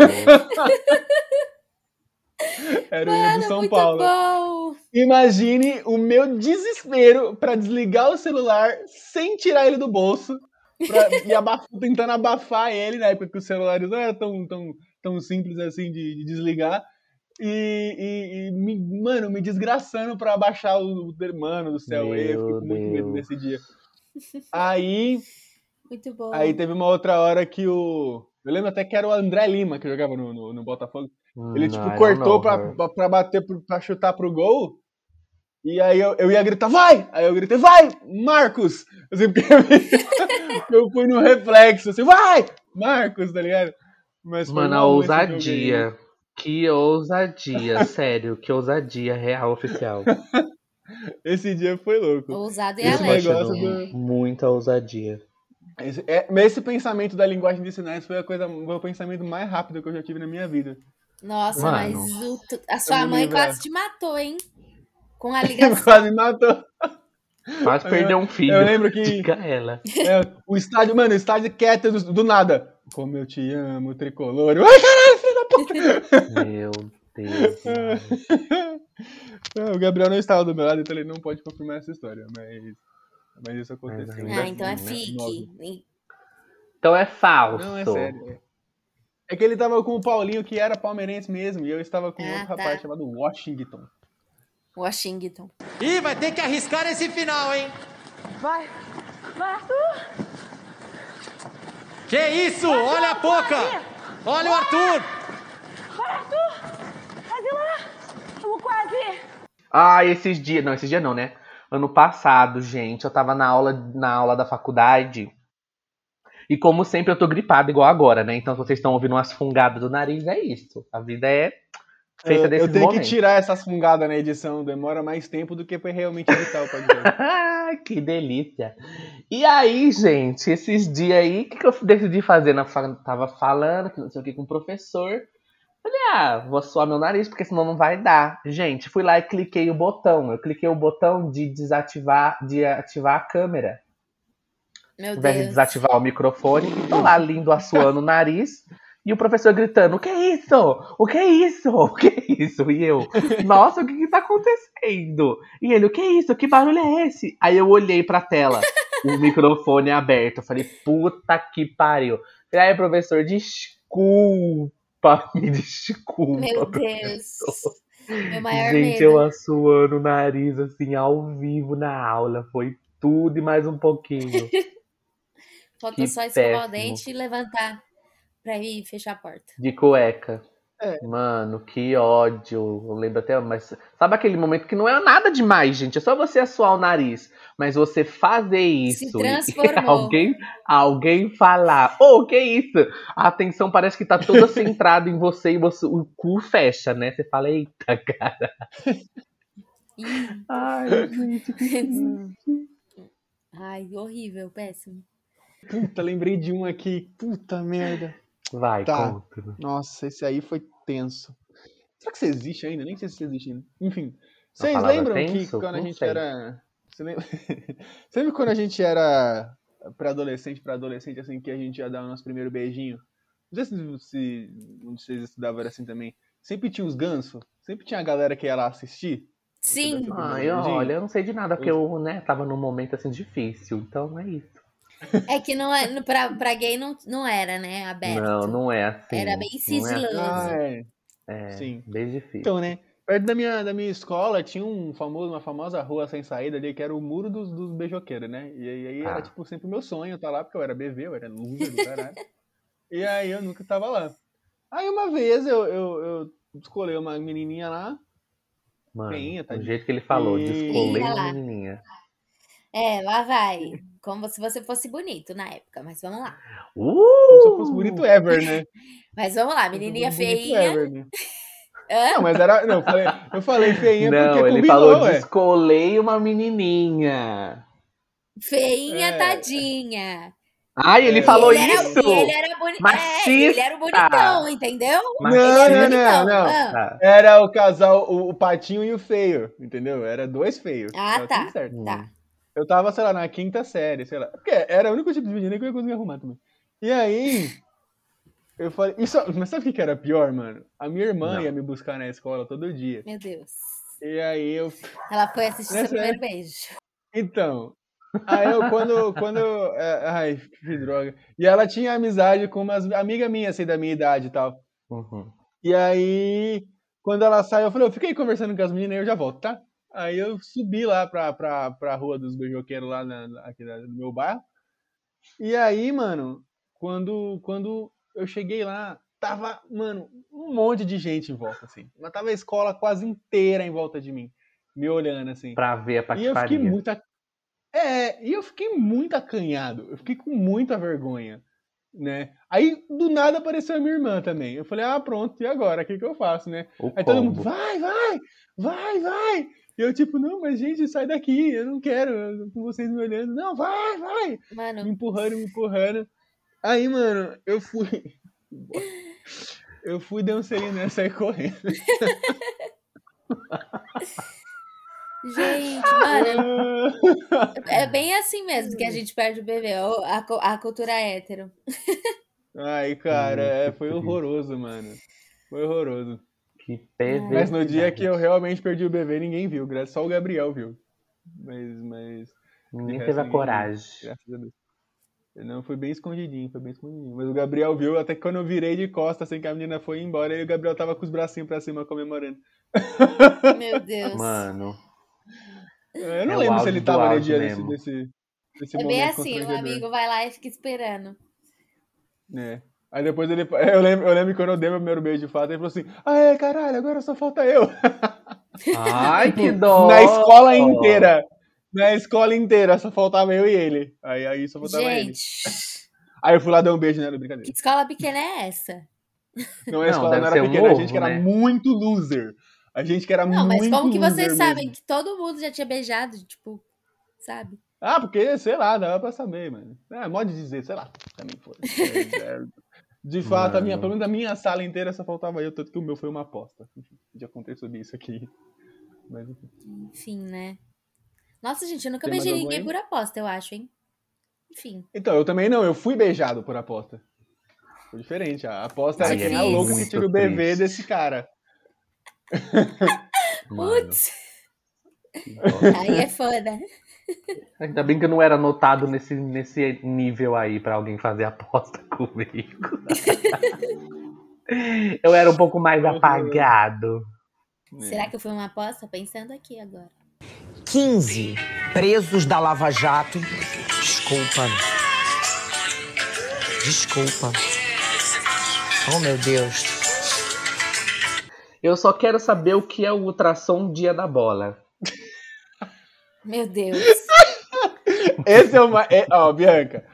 Era o hino de São Muito Paulo. bom. Imagine o meu desespero pra desligar o celular sem tirar ele do bolso. Pra, e abaf- tentando abafar ele, na época que os celulares não eram tão, tão, tão simples assim de, de desligar. E, e- e me- mano, me desgraçando pra abaixar o, o mano do céu. eu Meu fiquei com muito medo nesse dia. Aí, Muito bom. aí teve uma outra hora que o. Eu lembro até que era o André Lima que jogava no, no, no Botafogo. Ele, tipo, Não, cortou know pra, pra, pra bater, pro- pra chutar pro gol. E aí eu, eu ia gritar, vai! Aí eu gritei, vai, Marcos! Assim, porque eu fui no reflexo, assim, vai, Marcos, tá ligado? Mas Mano, a ousadia. Que ousadia, sério, que ousadia real oficial. Esse dia foi louco. Ousado e Esse alegre. negócio achando do- Muita ousadia. Esse, é, esse pensamento da linguagem de sinais foi a coisa, foi o pensamento mais rápido que eu já tive na minha vida. Nossa, Mano. mas o a sua mãe quase te matou, hein? Com a ligação. Quase me matou. Quase Eu- perdeu um filho. Eu lembro que ela. é, o estádio, mano, o estádio quieto do, do nada. Como eu te amo, tricolor. Ai, caralho, filho da puta! Meu Deus. É, o Gabriel não estava do meu lado, então ele não pode confirmar essa história, mas, mas isso aconteceu. Ah, então é assim, né? fique. Então é falso. Não, é sério. É que ele tava com o Paulinho, que era palmeirense mesmo, e eu estava com Ah, outro tá. rapaz chamado Washington. Washington. Ih, vai ter que arriscar esse final, hein? Vai! Vai, Arthur! Que isso? Olha a boca! Olha o Arthur! Vai, Arthur! Quase lá! Vamos quase! Ah, esses dias. Não, esses dias não, né? Ano passado, gente, eu tava na aula, na aula da faculdade. E como sempre, eu tô gripado igual agora, né? Então, se vocês estão ouvindo umas fungadas do nariz, é isso. A vida é feita Eu, desses eu tenho momentos. que tirar essas fungadas na edição, demora mais tempo do que pra realmente editar o podcast. Ah, que delícia. E aí, gente, esses dias aí, o que, que eu decidi fazer? Na, fa- tava falando, que não sei o que, com o professor. Falei, ah, vou suar meu nariz, porque senão não vai dar. Gente, fui lá e cliquei o botão. Eu cliquei o botão de desativar, de ativar a câmera. Meu Ao invés de Deus. desativar o microfone, e tô lá lindo assoando o nariz. E o professor gritando: O que é isso? O que é isso? O que é isso? E eu: Nossa, o que que tá acontecendo? E ele: O que é isso? Que barulho é esse? Aí eu olhei pra tela, o microfone aberto. Eu falei: Puta que pariu. Falei, Aí, professor, desculpa, me desculpa. Meu Deus. Meu maior Gente, medo. eu assoando o nariz assim ao vivo na aula. Foi tudo e mais um pouquinho. Falta só escovar o dente e levantar pra ir fechar a porta. De cueca. Mano, que ódio. Eu lembro até, mas sabe aquele momento que não é nada demais, gente? É só você assoar o nariz. Mas você fazer isso e transformou. alguém, alguém falar, ô, que isso? A atenção parece que tá toda centrada em você e você, o cu fecha, né? Você fala, eita, cara. Ai, gente. Ai, horrível, péssimo. Puta, lembrei de um aqui. Puta merda. Vai, Tá. conta. Nossa, esse aí foi tenso. Será que você existe ainda? Nem sei se você existe ainda. Enfim. A Vocês lembram tenso? que quando a Não gente sei. era. Você lembra... Você lembra quando a gente era pré-adolescente, pra adolescente, assim, que a gente ia dar o nosso primeiro beijinho? Não sei se, se vocês estudavam era assim também. Sempre tinha os gansos? Sempre tinha a galera que ia lá assistir? Sim, Ai, olha, eu não sei de nada, porque eu, né, tava num momento assim difícil, então é isso. É que não é, pra, pra gay não, não era, né? Aberto. Não, não é assim. Era bem é sigiloso. Ah, é. É, Sim. bem difícil. Então, né? Perto da minha, da minha escola tinha um famoso, uma famosa rua sem saída ali, que era o muro dos, dos beijoqueiros, né? E aí, aí Ah. era, tipo, sempre o meu sonho estar lá, porque eu era BV, eu era do caralho. e aí eu nunca tava lá. Aí uma vez eu, eu, eu descolei uma menininha lá. Mano, feinha, do tadinha. jeito que ele falou, E- descolei uma menininha. É, lá vai. Como se você fosse bonito na época, mas vamos lá. Uh! Como se eu fosse bonito ever, né? Mas vamos lá, menininha bonito feinha. ever, né? Não, mas era. Não, eu falei, eu falei feinha Não, porque ele combinou, falou ué. descolei uma menininha. Feinha, É. tadinha. Ai, ele É. falou ele era, isso! e ele era boni... é, ele era o bonitão, entendeu? Não, Ele não, era não, não. Ah. Era o casal, o, o patinho e o feio, entendeu? Era dois feios. Ah, tá. Tá. Eu tava, sei lá, na quinta série, sei lá. Porque era o único tipo de menina que eu ia conseguir arrumar também. E aí, eu falei. Isso, mas sabe o que era pior, mano? A minha irmã Não. ia me buscar na escola todo dia. Meu Deus. E aí eu. Ela foi assistir seu Nessa primeiro beijo. Então. Aí eu, quando. quando é, ai, que droga. E ela tinha amizade com umas amigas minhas, assim, da minha idade e tal. Uhum. E aí, quando ela saiu, eu falei, eu fiquei conversando com as meninas e eu já volto, tá? Aí eu subi lá pra, pra, pra rua dos beijoqueiros lá na, aqui no meu bairro. E aí, mano, quando, quando eu cheguei lá, tava, mano, um monte de gente em volta, assim. Mas tava a escola quase inteira em volta de mim, me olhando, assim. Pra ver a E eu fiquei patifaria. muito. É, e eu fiquei muito acanhado. Eu fiquei com muita vergonha, né? Aí, do nada, apareceu a minha irmã também. Eu falei, ah, pronto, e agora? O que, que eu faço, né? O Aí todo mundo, combo. vai, vai, vai, vai. E eu, tipo, não, mas gente, sai daqui, eu não quero, eu- com vocês me olhando. Não, vai, vai. Me Mano, empurrando, me empurrando. Aí, mano, eu fui. Eu fui, dei um selinho nessa e saí correndo. gente, mano, é bem assim mesmo que a gente perde o bebê. A, a cultura hétero. Ai, cara, é, foi horroroso, mano. Foi horroroso. Que perversidade. Mas no dia que eu realmente perdi o bebê, ninguém viu. Só o Gabriel viu. Mas, mas, Ninguém teve a ninguém viu, coragem. graças a Deus. Eu não, foi bem escondidinho, foi bem escondidinho. Mas o Gabriel viu, até que quando eu virei de costas, assim que a menina foi embora, e o Gabriel tava com os bracinhos pra cima comemorando. Meu Deus. Mano, Eu não É lembro se ele tava no dia desse, mesmo. desse, desse É momento bem assim, o constrangedor. amigo vai lá e fica esperando. É. Aí depois ele. Eu lembro, eu lembro que quando eu dei meu primeiro beijo de fato, ele falou assim: Ah, é, caralho, agora só falta eu. Ai, que dó! Na escola inteira. Na escola inteira, só faltava eu e ele. Aí, aí só faltava ele. Gente, Aí eu fui lá dar um beijo nela, brincadeira. que escola pequena é essa? Não, a Não, escola deve não era um pequena, a gente que era né? muito loser. A gente que era Não, muito mas como que vocês loser sabem mesmo. que todo mundo já tinha beijado, tipo, sabe? Ah, porque, sei lá, dava pra saber, mano. É, modo de dizer, sei lá, também foi. De fato, a minha, pelo menos a minha sala inteira só faltava eu, tanto que o meu foi uma aposta. Já contei sobre isso aqui. Mas, enfim. Enfim, né? Nossa, gente, eu nunca Tem beijei ninguém por aposta, eu acho, hein? Enfim. Então, eu também não, eu fui beijado por aposta. Foi diferente. A aposta era quem é é louco que tira o bebê triste. desse cara. Putz, aí é foda. Ainda bem que eu não era notado nesse, nesse nível aí pra alguém fazer aposta comigo. eu era um pouco mais apagado. Será que eu fui uma aposta? Pensando aqui agora. 15 presos da Lava Jato. Desculpa. Desculpa. Oh, meu Deus. Eu só quero saber o que é o ultrassom dia da bola. Meu Deus. Esse é o mais. É, ó, Bianca,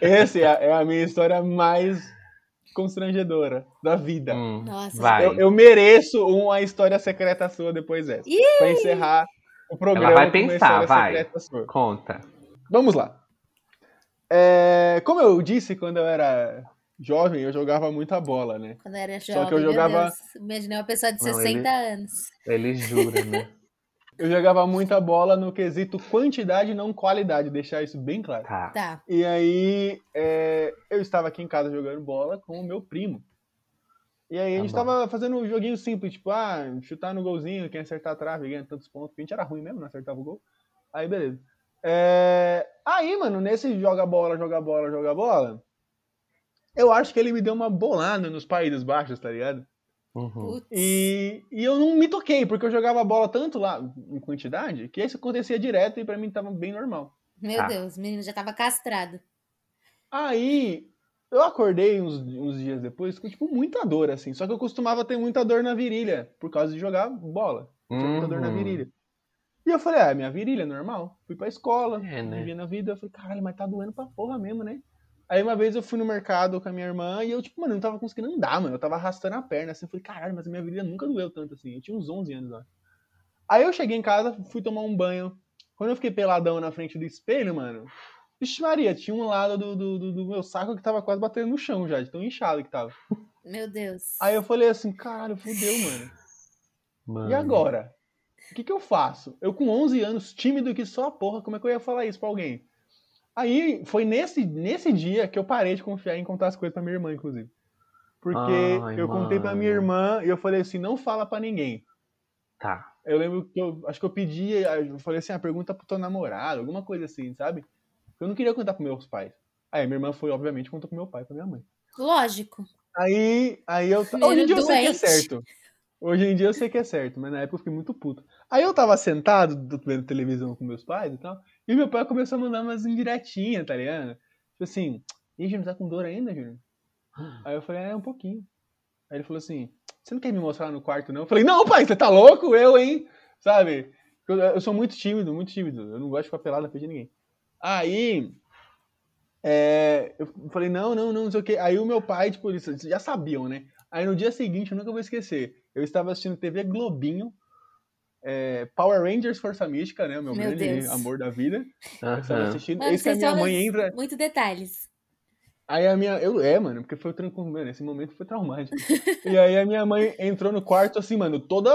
esse é, é a minha história mais constrangedora da vida. Hum, Nossa. vai. Eu, eu mereço uma história secreta sua depois dessa. Ih! Pra encerrar o programa. Ela vai pensar, vai. Conta. Vamos lá. É, como eu disse quando eu era jovem, eu jogava muita bola, né? Quando eu era Só jovem, que eu jogava- meu Deus. Imaginei uma pessoa de Não, 60 anos. Ele jura, né? Eu jogava muita bola no quesito quantidade, não qualidade, deixar isso bem claro. Tá. Tá. E aí, é, eu estava aqui em casa jogando bola com o meu primo. E aí a Tá gente bom. tava fazendo um joguinho simples, tipo, ah, chutar no golzinho, quem acertar a trave ganha tantos pontos, porque a gente era ruim mesmo, não acertava o gol. Aí, beleza. É, Aí, mano, nesse joga bola, joga bola, joga bola, eu acho que ele me deu uma bolada nos Países Baixos, tá ligado? Uhum. E, e eu não me toquei, porque eu jogava bola tanto lá em quantidade, que isso acontecia direto e pra mim tava bem normal. Meu Tá. Deus, o menino já tava castrado. Aí eu acordei uns, uns dias depois com, tipo, muita dor, assim. Só que eu costumava ter muita dor na virilha, por causa de jogar bola. Tinha muita dor na Uhum. virilha. E eu falei, ah, minha virilha é normal. Fui pra escola, É, né? vivia na vida. Eu falei, caralho, mas tá doendo pra porra mesmo, né? Aí uma vez eu fui no mercado com a minha irmã e eu, tipo, mano, eu não tava conseguindo andar, mano. Eu tava arrastando a perna, assim. Eu falei, caralho, mas a minha virilha nunca doeu tanto, assim. Eu tinha uns 11 anos lá. Aí eu cheguei em casa, fui tomar um banho. Quando eu fiquei peladão na frente do espelho, mano, Vixe Maria, tinha um lado do, do, do- do meu saco que tava quase batendo no chão já, de tão inchado que tava. Meu Deus. Aí eu falei assim, caralho, fudeu, mano. Mano. E agora? O que que eu faço? Eu com 11 anos, tímido que só a porra, como é que eu ia falar isso pra alguém? Aí foi nesse, nesse dia que eu parei de confiar em contar as coisas pra minha irmã, inclusive. Porque Ai, eu contei pra minha mano. irmã e eu falei assim, não fala pra ninguém. Tá. Eu lembro que eu acho que eu pedi, eu falei assim, a pergunta pro teu namorado, alguma coisa assim, sabe? Eu não queria contar pros meus pais. Aí minha irmã foi, obviamente, contou pro meu pai e pra minha mãe. Lógico. Aí, aí eu. Menino Hoje em dia eu sei que é doente. certo. Hoje em dia eu sei que é certo, mas na época eu fiquei muito puto. Aí eu tava sentado, vendo televisão com meus pais e tal, e meu pai começou a mandar umas indiretinhas, tá ligado? Tipo assim, Ih, Júnior, tá com dor ainda, Júnior? Aí eu falei, é, um pouquinho. Aí ele falou assim, você não quer me mostrar no quarto, não? Eu falei, não, pai, você tá louco? Eu, hein? Sabe? Eu, eu sou muito tímido, muito tímido. Eu não gosto de ficar pelado na frente de ninguém. Aí, é, eu falei, não, não, não, não sei o quê. Aí o meu pai, tipo, eles já sabiam, né? Aí no dia seguinte, eu nunca vou esquecer, eu estava assistindo TV Globinho, é, Power Rangers Força Mística, né? O meu, Meu grande Deus. amor da vida. Eu estava Aham. assistindo. Mano, a minha mãe entra. muito detalhes. Aí a minha. Eu, é, mano, porque foi tranquilo, mano. Esse momento foi traumático. e aí a minha mãe entrou no quarto assim, mano, toda.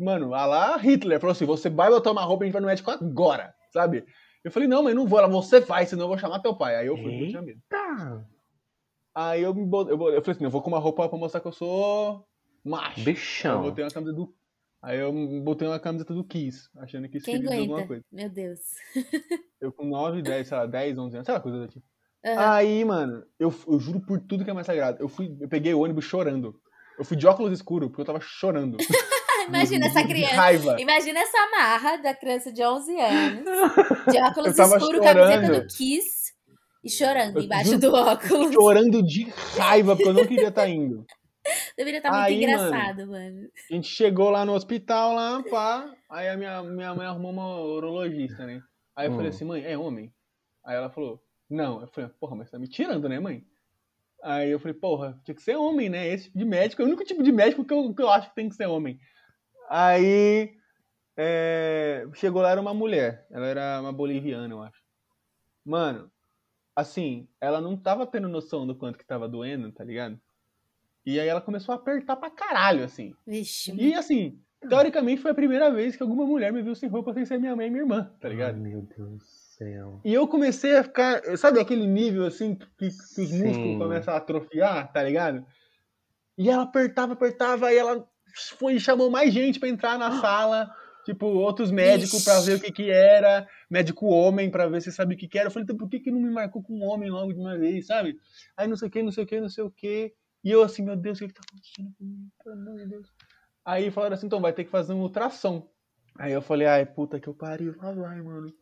Mano, a lá Hitler falou assim: você vai botar uma roupa e a gente vai no médico agora, sabe? Eu falei, não, mãe, não vou. Ela, você vai, senão eu vou chamar teu pai. Aí eu fui, eu tinha medo. Tá. Aí eu me bot- eu, eu falei assim, eu vou com uma roupa pra mostrar que eu sou macho. Aí eu Bichão. botei uma camisa do. Aí eu botei uma camiseta do Kiss, achando que isso Quem queria alguma coisa. Meu Deus. Eu com 9, 10, sei lá, 10, 11 anos, sei lá, coisa do tipo. Aham. Aí, mano, eu, eu juro por tudo que é mais sagrado. Eu fui, eu peguei o ônibus chorando. Eu fui de óculos escuros, porque eu tava chorando. Imagina essa criança. raiva. Imagina essa marra da criança de 11 anos, de óculos tava escuros, camiseta chorando. do Kiss e chorando Eu embaixo juro- do óculos. Chorando de raiva, porque eu não queria estar indo. Deveria estar muito Aí, engraçado, mano. A gente chegou lá no hospital, lá, pá. Aí a minha, minha mãe arrumou uma urologista, né? Aí eu falei Hum. assim, mãe, é homem? Aí ela falou, não. Eu falei, porra, mas você tá me tirando, né, mãe? Aí eu falei, porra, tinha que ser homem, né? Esse tipo de médico é o único tipo de médico que eu, que eu acho que tem que ser homem. Aí é, chegou lá, era uma mulher. Ela era uma boliviana, eu acho. Mano, assim, ela não tava tendo noção do quanto que tava doendo, tá ligado? E aí ela começou a apertar pra caralho, assim. Vixe. E assim, teoricamente foi a primeira vez que alguma mulher me viu sem roupa sem ser minha mãe e minha irmã, tá ligado? Ai, meu Deus do céu. E eu comecei a ficar, sabe aquele nível assim que, que os Sim. músculos começam a atrofiar, tá ligado? E ela apertava, apertava, e ela foi e chamou mais gente pra entrar na sala, tipo, outros médicos pra ver o que que era, médico homem pra ver se sabe o que que era. Eu falei, então por que que não me marcou com um homem logo de uma vez, sabe? Aí não sei o que, não sei o que, não sei o que. E eu assim, meu Deus, o que que tá acontecendo comigo? Pelo amor de Deus. Aí falaram assim, então vai ter que fazer um ultrassom. Aí eu falei, ai, puta que eu pariu, lá vai, mano.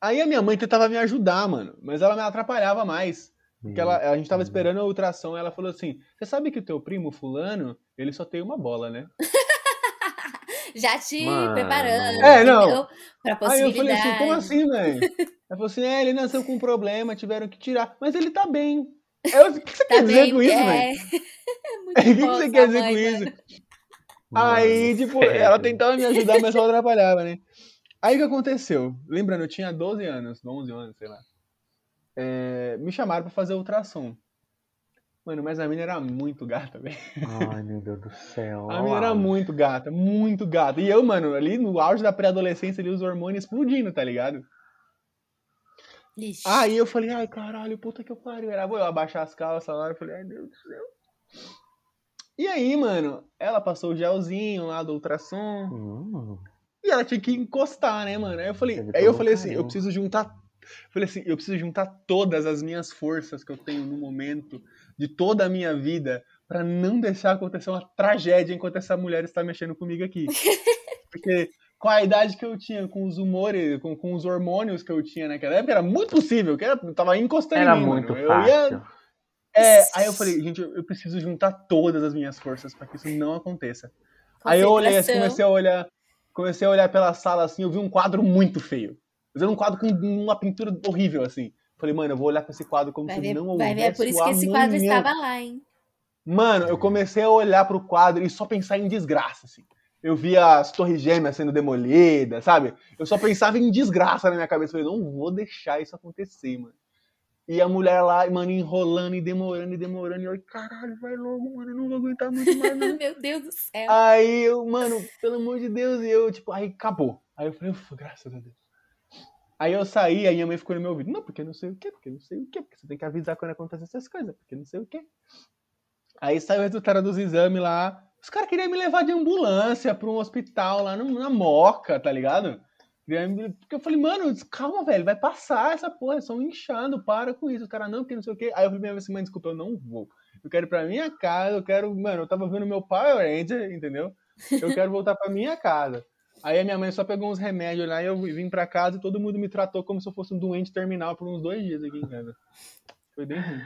Aí a minha mãe tentava me ajudar, mano, mas ela me atrapalhava mais. Porque ela, a gente tava esperando a ultrassom e ela falou assim: Você sabe que o teu primo, fulano, ele só tem uma bola, né? Já te Mano. preparando, É, não. Pra Aí eu falei possibilidade. assim, como assim, velho? Ela falou assim, é, ele nasceu com um problema, tiveram que tirar. Mas ele tá bem. Eu, o que você Tá quer dizer com isso, é. velho? É muito O que você quer dizer com isso? Aí, tipo, sério. ela tentava me ajudar, mas só atrapalhava, né? Aí o que aconteceu? Lembrando, eu tinha 12 anos, 11 anos, sei lá. É, me chamaram pra fazer ultrassom. Mano, mas a mina era muito gata, velho. Ai, meu Deus do céu. A mina era muito gata, muito gata. E eu, mano, ali no auge da pré-adolescência, ali os hormônios explodindo, tá ligado? Ixi. Aí eu falei, ai, caralho, puta que eu pariu. Era vou eu abaixar as calças lá, eu falei, ai, Deus do céu. E aí, mano, ela passou o gelzinho lá do ultrassom. Hum, E ela tinha que encostar, né, mano? Aí eu falei, aí eu falei assim, eu preciso juntar. eu Falei assim, eu preciso juntar todas as minhas forças que eu tenho no momento, de toda a minha vida, pra não deixar acontecer uma tragédia enquanto essa mulher está mexendo comigo aqui. Porque com a idade que eu tinha, com os humores, com, com os hormônios que eu tinha naquela época, era muito possível, que era, tava encostando Era em mim, muito mano. Eu fácil. ia, é, aí eu falei, gente, eu, preciso juntar todas as minhas forças pra que isso não aconteça. Aí eu olhei, assim, comecei a olhar, comecei a olhar pela sala assim, eu vi um quadro muito feio. Eu vi um quadro com uma pintura horrível assim. Falei, mano, eu vou olhar pra esse quadro como Vai se ver, não vai houvesse ver, é por isso que esse quadro estava lá, hein? Mano, eu comecei a olhar pro quadro e só pensar em desgraça, assim. Eu via as torres gêmeas sendo demolidas, sabe? Eu só pensava em desgraça na minha cabeça. Falei, não vou deixar isso acontecer, mano. E a mulher lá, mano, enrolando e demorando e demorando. E eu, caralho, vai logo, mano, eu não vou aguentar muito mais. Meu Deus do céu. Aí eu, mano, pelo amor de Deus, e eu, tipo, aí acabou. Aí eu falei, ufa, graças a Deus. Aí eu saí, aí minha mãe ficou no meu ouvido. Não, porque não sei o quê, porque não sei o quê, porque você tem que avisar quando acontecem essas coisas, porque não sei o quê. Aí saiu o resultado dos exames lá. Os caras queriam me levar de ambulância pra um hospital lá no- na Moca, tá ligado? Porque eu falei, mano, calma, velho, vai passar essa porra, é só um inchado, para com isso. Os caras, não, porque não sei o quê. Aí eu falei, minha assim, mãe, desculpa, eu não vou. Eu quero ir pra minha casa, eu quero. Mano, eu tava vendo meu Power Ranger, entendeu? Eu quero voltar pra minha casa. Aí a minha mãe só pegou uns remédios lá e eu vim pra casa e todo mundo me tratou como se eu fosse um doente terminal por uns dois dias aqui em casa. Foi bem ruim.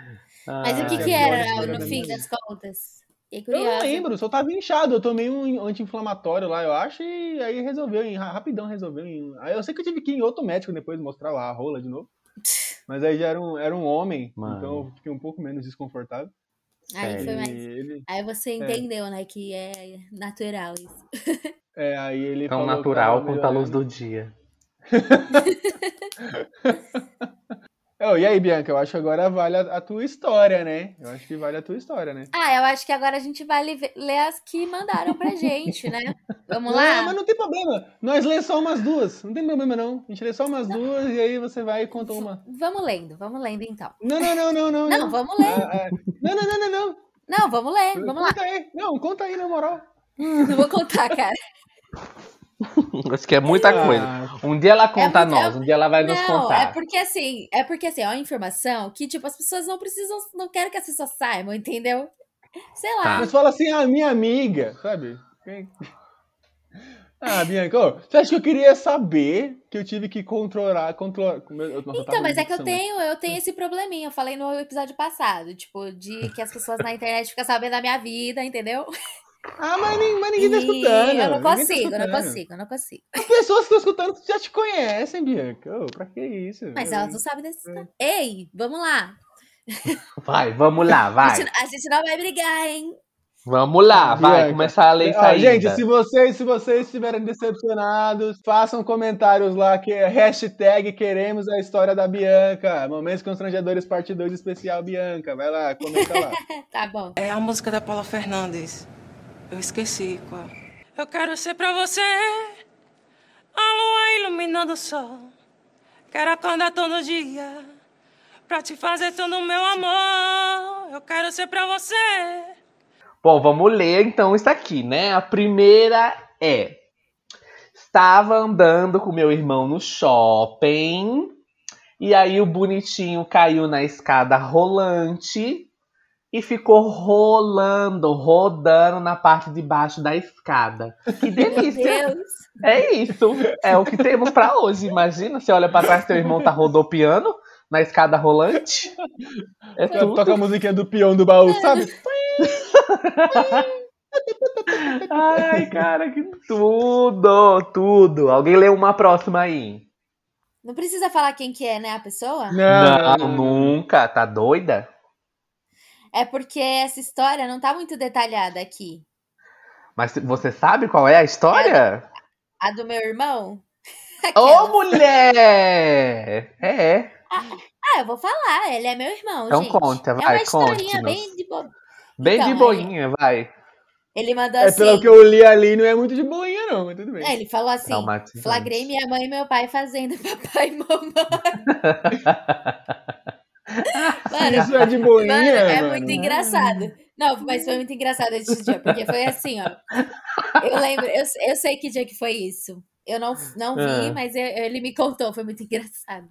Mas o que Ai, que agora era no fim das contas? Eu não lembro, só tava inchado. Eu tomei um anti-inflamatório lá, eu acho, e aí resolveu, em- rapidão resolveu. em- Aí eu sei que eu tive que ir em outro médico depois mostrar lá a rola de novo. Mas aí já era um, era um homem, Mano. então eu fiquei um pouco menos desconfortável. Aí foi Sério? mais. Ele, Aí você entendeu, né? Que é natural isso. é, aí ele Tão falou que natural quanto a luz do dia. Oh, e aí, Bianca, eu acho que agora vale a, a tua história, né? Eu acho que vale a tua história, né? Ah, eu acho que agora a gente vai le- ler as que mandaram pra gente, né? Vamos Não, lá? mas não tem problema. Nós lê só umas duas. Não tem problema, não. A gente lê só umas duas e aí você vai e conta uma. Vamos lendo, vamos lendo então. Não, não, não, não, não. Não, vamos ler. Ah, ah, não, não, não, não, não. Não, vamos ler, vamos lá. Conta aí. Não, conta aí, na moral. Não vou contar, cara. Acho que é muita Ah, coisa. Um dia ela conta a muito- nós, um dia ela vai nos Não, contar. é porque assim, é porque assim, é uma informação que, tipo, as pessoas não precisam, não querem que as pessoas saibam, entendeu? Sei lá. Tá. Mas fala assim, ah, minha amiga, sabe? Ah, Bianca, ô, você acha que eu queria saber que eu tive que controlar, controlar... nossa, Então, mas é que eu tenho, eu tenho esse probleminha. Eu falei no episódio passado, tipo, de que as pessoas na internet ficam sabendo da minha vida, entendeu? Ah, mas, nem- mas ninguém tá escutando. eu não tá consigo, eu não consigo, eu não consigo. As pessoas que estão escutando já te conhecem, Bianca. Ô, pra que isso? Mas elas não sabem desse. Ei, vamos lá. Vai, vamos lá, A vai. gente, a gente não vai brigar, hein? Vamos lá, vai. Bianca. Começar a ler aí. gente, se vocês, se vocês estiverem decepcionados, façam comentários lá que é hashtag queremos a história da Bianca. Momentos constrangedores, parte 2 especial Bianca. Vai lá, comenta lá. Tá bom. É a música da Paula Fernandes. Eu esqueci qual. Eu quero ser pra você a lua iluminando o sol. Quero acordar todo dia pra te fazer todo o meu amor. Eu quero ser pra você. Bom, vamos ler então isso aqui, né? A primeira é: Estava andando com meu irmão no shopping e aí o bonitinho caiu na escada rolante e ficou rolando, rodando na parte de baixo da escada. Que Meu delícia! Deus. É isso, é o que temos pra hoje. Imagina, você olha pra trás, teu irmão tá rodopiando na escada rolante. É tudo. Toca a musiquinha do peão do baú, sabe? Ai, cara, que tudo, tudo. Alguém lê uma próxima aí. Não precisa falar quem que é, né, a pessoa? Não, nunca. Tá doida? É porque essa história não tá muito detalhada aqui. Mas você sabe qual é a história? A do meu irmão? Ô, mulher! É. Ah, eu vou falar, ele é meu irmão, Então gente. conta, É vai, uma historinha conte-nos. bem de boa. Bem Então, de boinha, vai. Ele mandou É, assim. pelo que eu li ali, não é muito de boinha, não, mas tudo bem. É, ele falou assim: flagrei minha mãe e meu pai fazendo papai e mamãe. Mano, Isso é de boinha, mano, é mano. muito engraçado. Não, mas foi muito engraçado esse dia, porque foi assim, ó. Eu lembro, eu, eu sei que dia que foi isso. Eu não, não vi, Ah. mas eu- ele me contou, foi muito engraçado.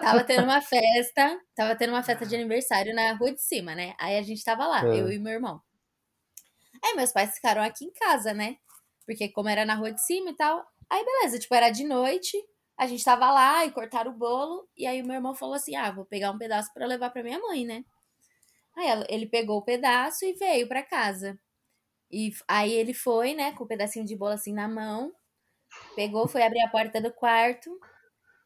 Tava tendo uma festa, tava tendo uma festa de aniversário na rua de cima, né? Aí a gente tava lá, Ah. eu e meu irmão. Aí meus pais ficaram aqui em casa, né? Porque como era na rua de cima e tal. Aí beleza, tipo, era de noite, a gente tava lá e cortaram o bolo. E aí o meu irmão falou assim: ah, vou pegar um pedaço pra levar pra minha mãe, né? Aí ele pegou o pedaço e veio pra casa. E aí ele foi, né, com o pedacinho de bolo assim na mão. Pegou, foi abrir a porta do quarto.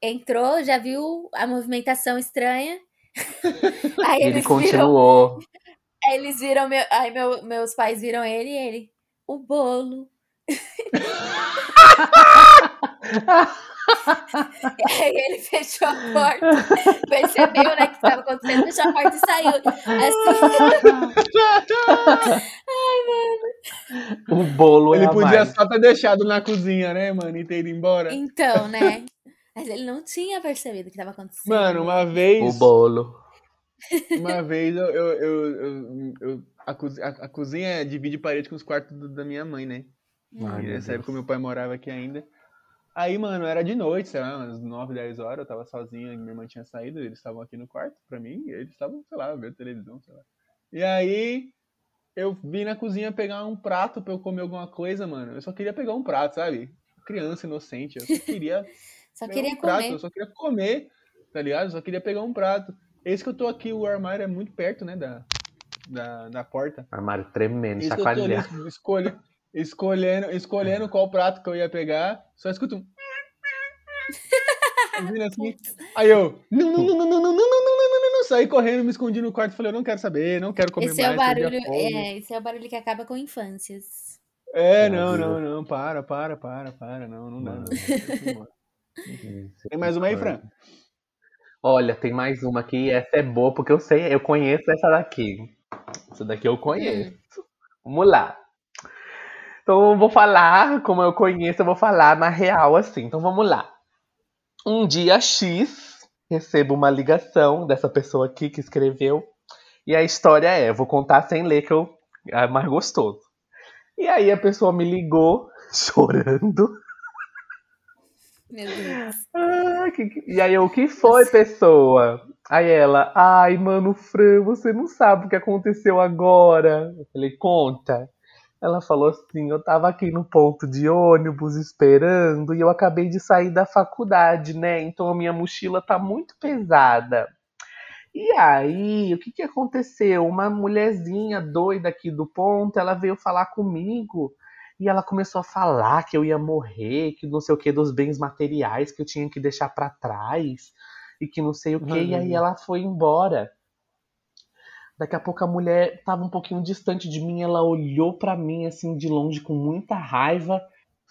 Entrou, já viu a movimentação estranha. Aí ele eles viram, continuou. aí eles viram meu, aí meu- meus pais viram ele e ele, o bolo. aí ele fechou a porta, percebeu, né, que estava acontecendo, fechou a porta e saiu. Assim, O bolo Ele é podia mais. só ter deixado na cozinha, né, mano, e ter ido embora. então, né? Mas ele não tinha percebido o que estava acontecendo. Mano, uma vez. O bolo. Uma vez eu. eu, eu, eu- eu- a, cozi- a- a cozinha divide parede com os quartos do- da minha mãe, né? Ai, E meu nessa época Deus. meu pai morava aqui ainda. Aí, mano, era de noite, sei lá, umas 9, 10 horas, eu tava sozinho, minha irmã tinha saído, eles estavam aqui no quarto pra mim, e eles estavam, sei lá, vendo televisão, sei lá. E aí, eu vim na cozinha pegar um prato pra eu comer alguma coisa, mano. Eu só queria pegar um prato, sabe? Criança inocente, eu só queria Só pegar queria um prato, comer. eu só queria comer, tá ligado? Eu só queria pegar um prato. Esse que eu tô aqui, o armário é muito perto, né, da, da, da porta. Armário tremendo, Isso que escolhendo, escolhendo qual prato que eu ia pegar, só escuto um. Assim. Aí eu. Não, não, não, não, não, não, não, não, não, não, não, não. Saí correndo, me escondi no quarto e falei, eu não quero saber, não quero comer Esse mais. é o barulho, é, esse é o barulho que acaba com infâncias. É, não, não, não, para, para, para, para, não, não dá. Tem mais uma aí, Fran? Olha, tem mais uma aqui. Essa é boa porque eu sei, eu conheço essa daqui. Essa daqui eu conheço. Vamos lá. Então eu vou falar, como eu conheço, eu vou falar na real assim. Então vamos lá. Um dia X, recebo uma ligação dessa pessoa aqui que escreveu. E a história é, eu vou contar sem ler que eu é mais gostoso. E aí a pessoa me ligou chorando. Meu Deus. Ah, que- que- E aí eu, o que foi, pessoa? Aí ela, ai, mano, Fran, você não sabe o que aconteceu agora. Eu falei, conta. Ela falou assim, eu tava aqui no ponto de ônibus esperando e eu acabei de sair da faculdade, né? Então a minha mochila tá muito pesada. E aí, o que que aconteceu? Uma mulherzinha doida aqui do ponto, ela veio falar comigo e ela começou a falar que eu ia morrer, que não sei o que dos bens materiais que eu tinha que deixar pra trás e que não sei o que. E aí ela foi embora. Daqui a pouco a mulher tava um pouquinho distante de mim, ela olhou pra mim assim de longe com muita raiva,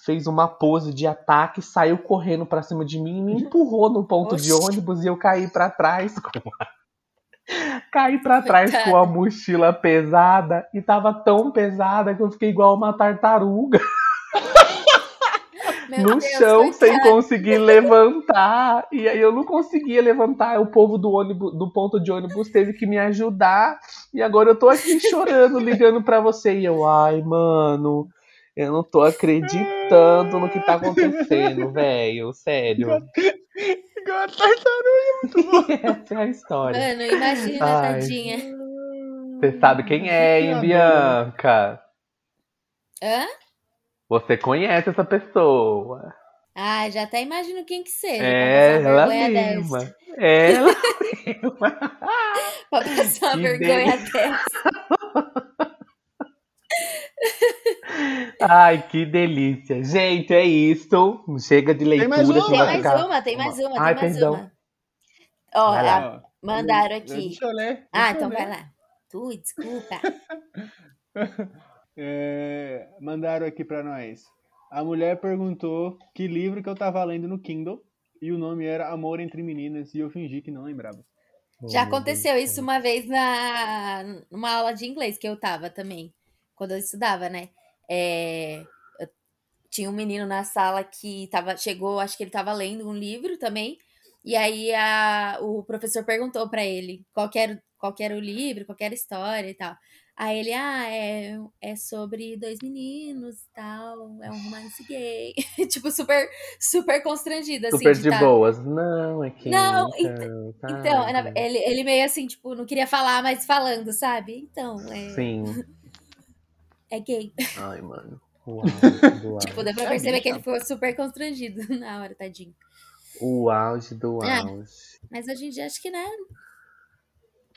fez uma pose de ataque, saiu correndo pra cima de mim e me empurrou no ponto de Oxi. ônibus e eu caí pra trás com a... caí pra trás com a mochila pesada e tava tão pesada que eu fiquei igual uma tartaruga Meu no Deus, chão sem conseguir levantar. E aí eu não conseguia levantar. O povo do ônibus, do ponto de ônibus teve que me ajudar. E agora eu tô aqui chorando, ligando pra você. E eu, ai, mano, eu não tô acreditando no que tá acontecendo, velho. Sério. Igual a tartaruga. Essa é a história. Mano, imagina, Ai. tadinha. Você sabe quem é, hein, Bianca? Hã? Você conhece essa pessoa. Ah, já até imagino quem que seja. É, ela mesma. É ela Pra passar uma vergonha dessa. Ai, que delícia. Gente, é isso. Chega de leitura. mais uma? Tem mais ficar- uma, tem mais uma, Ai, tem mais perdão. uma. Ó, a- mandaram aqui. Deixa eu ler. Ah, deixa eu então ler. vai lá. Tu, desculpa. É, mandaram aqui pra nós. A mulher perguntou que livro que eu tava lendo no Kindle e o nome era Amor entre Meninas e eu fingi que não lembrava. Já Oh, meu aconteceu isso uma vez na numa aula de inglês que eu tava também, quando eu estudava, né? É, eu- tinha um menino na sala que tava, chegou, acho que ele tava lendo um livro também, e aí a- o professor perguntou pra ele qual que, era, qual que era o livro, qual que era a história e tal. Aí ele, ah, é, é sobre dois meninos e tal, é um romance gay. tipo, super, super constrangido, assim, Super de de tá- boas. Não, é que. Não, então, tá. então, é na- ele, ele meio assim, tipo, não queria falar, mas falando, sabe? Então, é, Sim. é gay. Ai, mano. Uau, do Tipo, deu pra perceber que ele ficou super constrangido na hora, tadinho. O auge do É. auge. Mas hoje em dia, acho que, né?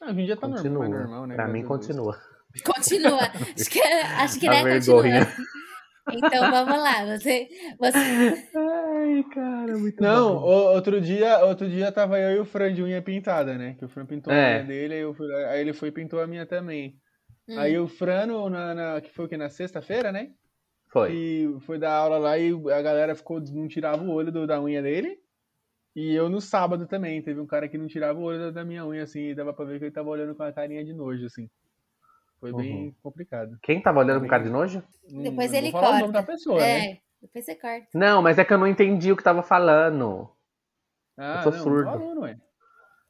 Ah, hoje em dia tá normal, Continua. normal, né? pra mim, a continua. Continua. Acho que, acho que A né, vergonha. continua. Então, vamos lá. Você, você... Ai, cara, muito Não, bom. outro dia, outro dia tava eu e o Fran de unha pintada, né? Que o Fran pintou É. a unha dele, aí, fui- aí ele foi e pintou a minha também. Hum. Aí o Fran, na, na- que foi o que? Na sexta-feira, né? Foi. E foi dar aula lá e a galera ficou, não tirava o olho do- da unha dele. E eu no sábado também, teve um cara que não tirava o olho da, da minha unha, assim, e dava pra ver que ele tava olhando com a carinha de nojo, assim. Foi bem Uhum. complicado. Quem tava olhando com cara de nojo? Não- Depois não ele falar o nome corta. da pessoa, né? É, depois você corta. Não, mas é que eu não entendi o que tava falando. Ah, tô não, surdo. aluno, ué.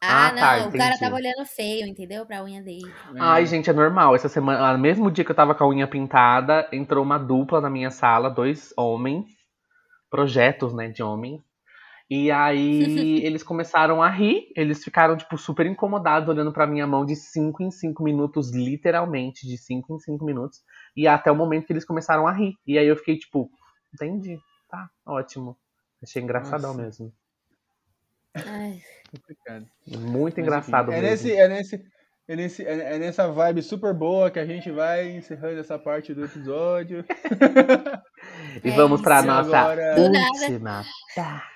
Ah, Ah, não, tá, o cara entendi. tava olhando feio, entendeu? Pra unha dele. É. Ai, gente, é normal. Essa semana, no mesmo dia que eu tava com a unha pintada, entrou uma dupla na minha sala, dois homens, projetos, né, de homens. E aí eles começaram a rir, eles ficaram, tipo, super incomodados, olhando pra minha mão de 5 em 5 minutos, literalmente, de 5 em 5 minutos. E até o momento que eles começaram a rir. E aí eu fiquei, tipo, entendi, tá, ótimo. Achei engraçadão Nossa. mesmo. Ai, complicado. Muito Mas, engraçado enfim, é mesmo. nesse, é nesse, é nesse, é, é nessa vibe super boa que a gente vai encerrando essa parte do episódio. E É vamos pra isso. nossa Agora- última parte.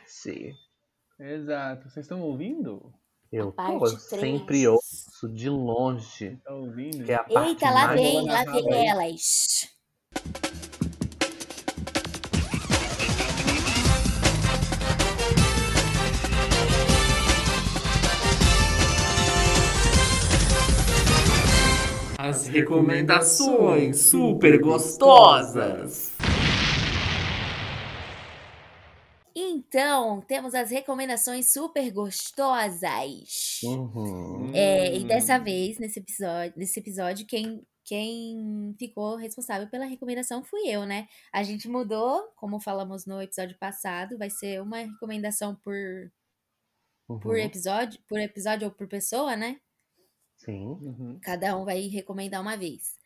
Exato. Vocês estão ouvindo? Eu tô, sempre ouço de longe. Estão ouvindo? Que é a parte Eita, lá vem, lá vem elas. As recomendações super gostosas. Então, temos as recomendações super gostosas. Uhum. É, e dessa vez, nesse episódio, nesse episódio quem, quem ficou responsável pela recomendação fui eu, né? A gente mudou, como falamos no episódio passado, vai ser uma recomendação por, por uhum. episódio, por episódio ou por pessoa, né? Sim. Uhum. Cada um vai recomendar uma vez.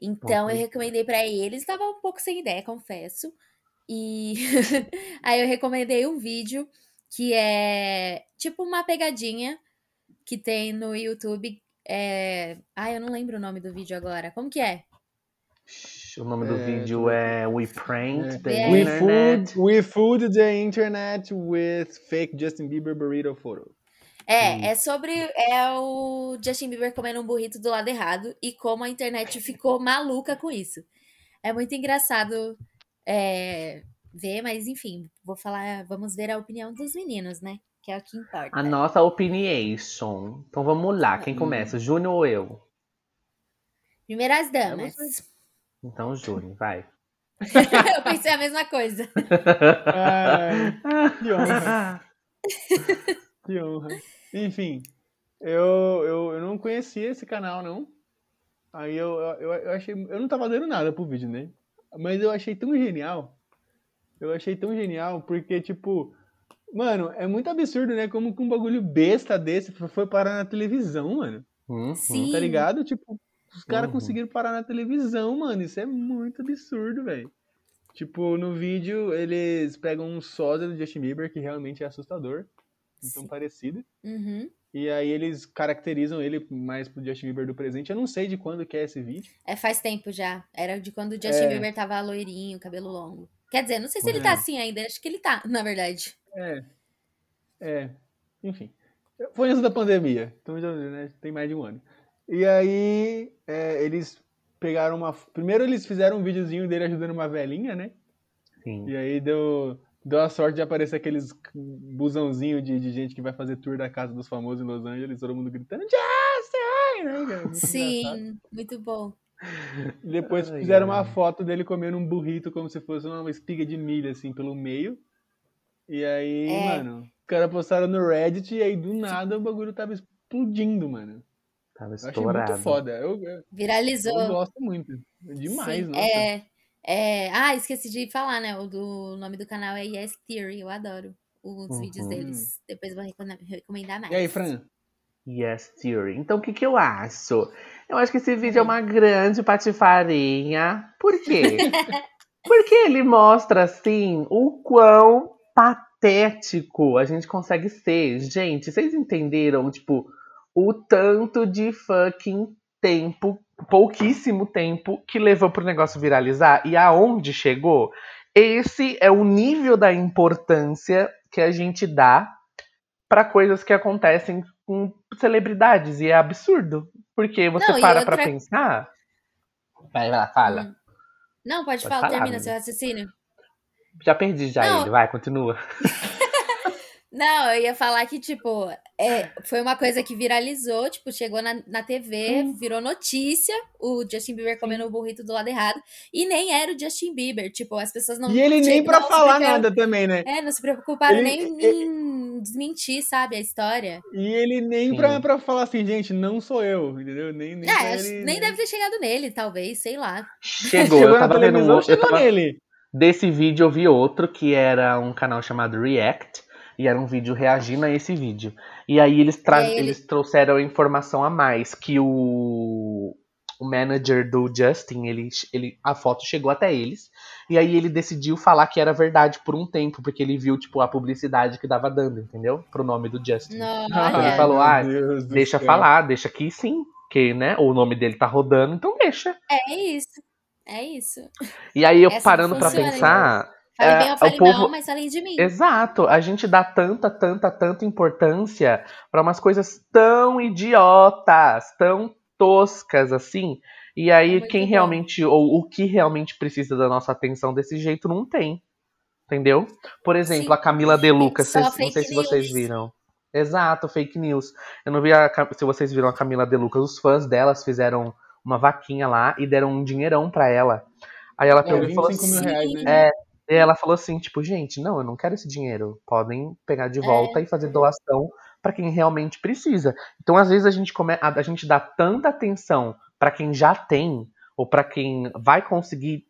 Então eu recomendei pra eles, estava um pouco sem ideia, confesso. E aí eu recomendei um vídeo que é tipo uma pegadinha que tem no YouTube. É... Ai, eu não lembro o nome do vídeo agora. Como que é? O nome do É, vídeo é We Pranked É. the. We Internet. food, we food the internet with fake Justin Bieber burrito photo. É, é sobre é o Justin Bieber comendo um burrito do lado errado e como a internet ficou maluca com isso. É muito engraçado é, ver, mas enfim, vou falar, vamos ver a opinião dos meninos, né? Que é o que importa. A nossa opinion. Então vamos lá, quem Hum. começa? Júnior ou eu? Primeiro as É damas. Então, Júnior, vai. Eu pensei a mesma coisa. Ai, que honra. Que honra. Enfim, eu, eu, eu não conhecia esse canal, não. Aí eu, eu, eu achei. Eu não tava dando nada pro vídeo, né? Mas eu achei tão genial. Eu achei tão genial, porque, tipo. Mano, é muito absurdo, né? Como que um bagulho besta desse foi- parar na televisão, mano. Uhum. Sim. Tá ligado? Tipo, os caras Uhum. conseguiram parar na televisão, mano. Isso é muito absurdo, velho. Tipo, no vídeo eles pegam um sósia do Justin Bieber, que realmente é assustador. Então Sim. parecido. Uhum. E aí eles caracterizam ele mais pro Justin Bieber do presente. Eu não sei de quando que é esse vídeo. É, faz tempo já. Era de quando o Justin É. Bieber tava loirinho, cabelo longo. Quer dizer, não sei se ele É. tá assim ainda. Acho que ele tá, na verdade. É. É. Enfim. Foi antes da pandemia. Então já né, tem mais de um ano. E aí é, eles pegaram uma. Primeiro eles fizeram um videozinho dele ajudando uma velhinha, né? Sim. E aí deu, deu a sorte de aparecer aqueles busãozinho de, de gente que vai fazer tour da casa dos famosos em Los Angeles, todo mundo gritando Justin! Né, cara? Muito engraçado. Sim, muito bom. Depois Ai, fizeram ai. uma foto dele comendo um burrito como se fosse uma espiga de milho, assim, pelo meio. E aí, É. mano, os caras postaram no Reddit e aí do nada o bagulho tava explodindo, mano. Tava Eu achei estourado. muito foda. Eu, Viralizou. eu gosto muito. Demais, Sim, nossa. É, é... Ah, esqueci de falar, né? O, do, o nome do canal é Yes Theory. Eu adoro os Uhum. vídeos deles. Depois vou recomendar, mais. E aí, Fran? Yes, Theory. Então, o que, que eu acho? Eu acho que esse vídeo é uma grande patifarinha. Por quê? Porque ele mostra, assim, o quão patético a gente consegue ser. Gente, vocês entenderam, tipo, o tanto de fucking tempo, pouquíssimo tempo, que levou pro negócio viralizar e aonde chegou? Esse é o nível da importância que a gente dá para coisas que acontecem com celebridades. E é absurdo. Porque você Não, para outra- pra pensar. Vai lá, fala. Hum. Não, pode, Pode falar, falar, termina seu raciocínio. Já perdi já Não. ele. Vai, continua. Não, eu ia falar que, tipo, é, foi uma coisa que viralizou, tipo, chegou na, na TV, virou notícia, o Justin Bieber comendo o burrito do lado errado, e nem era o Justin Bieber, tipo, as pessoas não... E ele nem pra falar nada também, né? É, não se preocuparam Ele- nem em desmentir, sabe, a história. E ele nem Sim. pra, pra falar assim, gente, não sou eu, entendeu? Nem, nem É, ele- nem deve ter chegado nele, talvez, sei lá. Chegou, Chegou eu tava vendo um outro. Eu chegou tava, nele. Desse vídeo eu vi outro que era um canal chamado React. E era um vídeo reagindo a esse vídeo. E aí eles, tra E aí ele- eles trouxeram informação a mais. Que o, o manager do Justin, ele, ele, a foto chegou até eles. E aí ele decidiu falar que era verdade por um tempo. Porque ele viu, tipo, a publicidade que dava dando, entendeu? Pro nome do Justin. Não, Ele olha, falou, ah, Deixa céu. falar, deixa que sim. Que, né, o nome dele tá rodando, então deixa. é isso, é isso. E aí eu Essa parando pra funciona, pensar, Fale É, bem ou o fale povo- mal, mas além de mim. Exato, a gente dá tanta, tanta, tanta importância pra umas coisas tão idiotas, tão toscas assim. E aí É quem bom. realmente ou o que realmente precisa da nossa atenção desse jeito não tem. Entendeu? Por exemplo, Sim. a Camila De Lucas, Só vocês- não sei se vocês news. viram. Exato, fake news. Eu não vi a, se vocês viram a Camila De Lucas, os fãs delas fizeram uma vaquinha lá e deram um dinheirão pra ela. Aí ela É, pegou e falou 25 mil assim, reais, né? é, e ela falou assim, tipo, gente, não, eu não quero esse dinheiro. Podem pegar de volta e fazer doação pra quem realmente precisa. Então, às vezes a gente come, a, gente dá tanta atenção pra quem já tem ou pra quem vai conseguir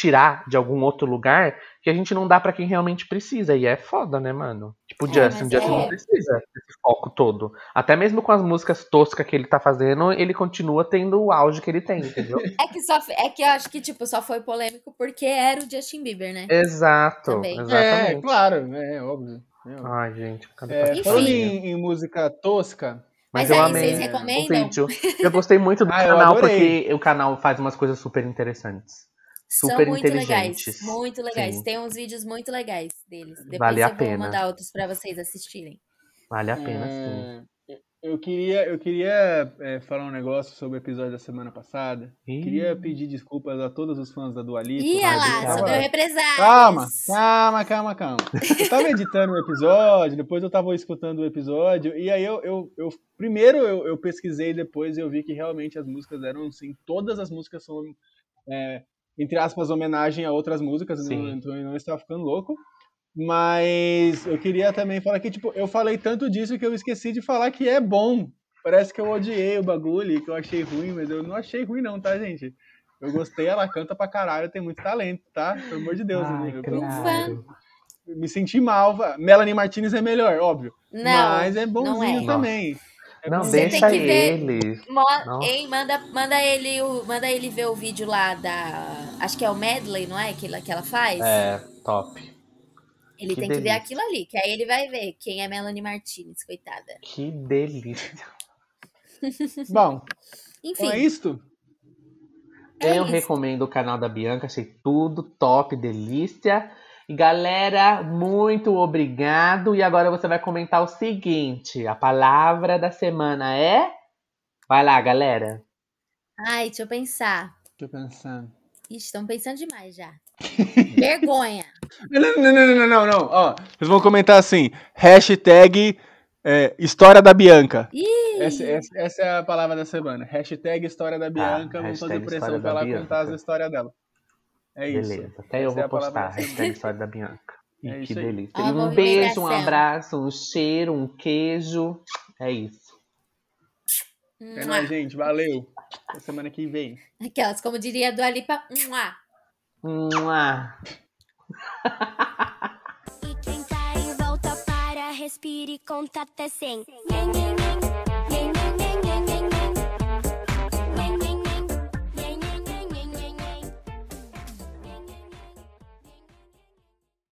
tirar de algum outro lugar que a gente não dá pra quem realmente precisa. E é foda, né, mano? Tipo, o É, Justin, Justin é- não precisa desse foco todo. Até mesmo com as músicas toscas que ele tá fazendo, ele continua tendo o auge que ele tem, entendeu? É que, só, é que eu acho que, tipo, só foi polêmico porque era o Justin Bieber, né? Exato, Também. É, exatamente. claro, é óbvio. é óbvio. Ai, gente, cadê É, falando em, em música tosca, Mas, Mas eu aí, amei vocês o recomendam? vídeo. Eu gostei muito do Ah, canal, porque o canal faz umas coisas super interessantes. São Super muito legais. Muito legais. Sim. Tem uns vídeos muito legais deles. Depois Vale a eu vou pena. mandar outros pra vocês assistirem. Vale a pena, sim. é, eu queria, eu queria é, falar um negócio sobre o episódio da semana passada. Ih. Queria pedir desculpas a todos os fãs da Dua Lipa. Ih, lá, o represálias. Calma, calma, calma, calma. Eu tava editando o episódio, depois eu tava escutando o episódio, e aí eu, eu, eu primeiro eu, eu pesquisei, depois eu vi que realmente as músicas eram assim, todas as músicas são, é, entre aspas, homenagem a outras músicas, Sim. então eu não estava ficando louco. Mas eu queria também falar que, tipo, eu falei tanto disso que eu esqueci de falar que é bom. Parece que eu odiei o bagulho, que eu achei ruim, mas eu não achei ruim não, tá, gente? Eu gostei, ela canta pra caralho, tem muito talento, tá? Pelo amor de Deus, Ai, né? Eu claro. me senti mal. Melanie Martinez é melhor, óbvio. Não, mas é não bonzinho é. também. É Não. Você deixa tem que ver- ele. Mo-. Ei, manda, manda, ele, o- manda ele ver o vídeo lá da. Acho que é o medley, não é? Que, ela- que ela faz? É, top. Ele Que tem que ver delícia. aquilo ali, que aí ele vai ver quem é Melanie Martinez, coitada. Que delícia. Bom, Enfim, então é isto? é eu isso. recomendo o canal da Bianca, achei tudo top, delícia. E galera, muito obrigado. E agora você vai comentar o seguinte: a palavra da semana é. Vai lá, galera. Ai, deixa eu pensar. Tô pensando. Ixi, estão pensando demais já. Vergonha. Não, não, não, não, não, não. Ó, vocês vão comentar assim: hashtag é, história da Bianca. Essa, essa- essa é a palavra da semana. Hashtag história da Bianca. Vamos fazer hashtag pressão pra ela contar as Bianca. histórias dela. É isso. Beleza. Até eu Essa é vou a palavra postar. Hashtag história da Bianca. É que delícia. Ó, um beijo, um abraço, um cheiro, um queijo. É isso. É nóis, gente. Valeu. Até semana que vem. Aquelas, como diria a Dua Lipa, mua. Mua. E quem tá em volta para, respire e conta até cem. Nhen, nhen, nhen,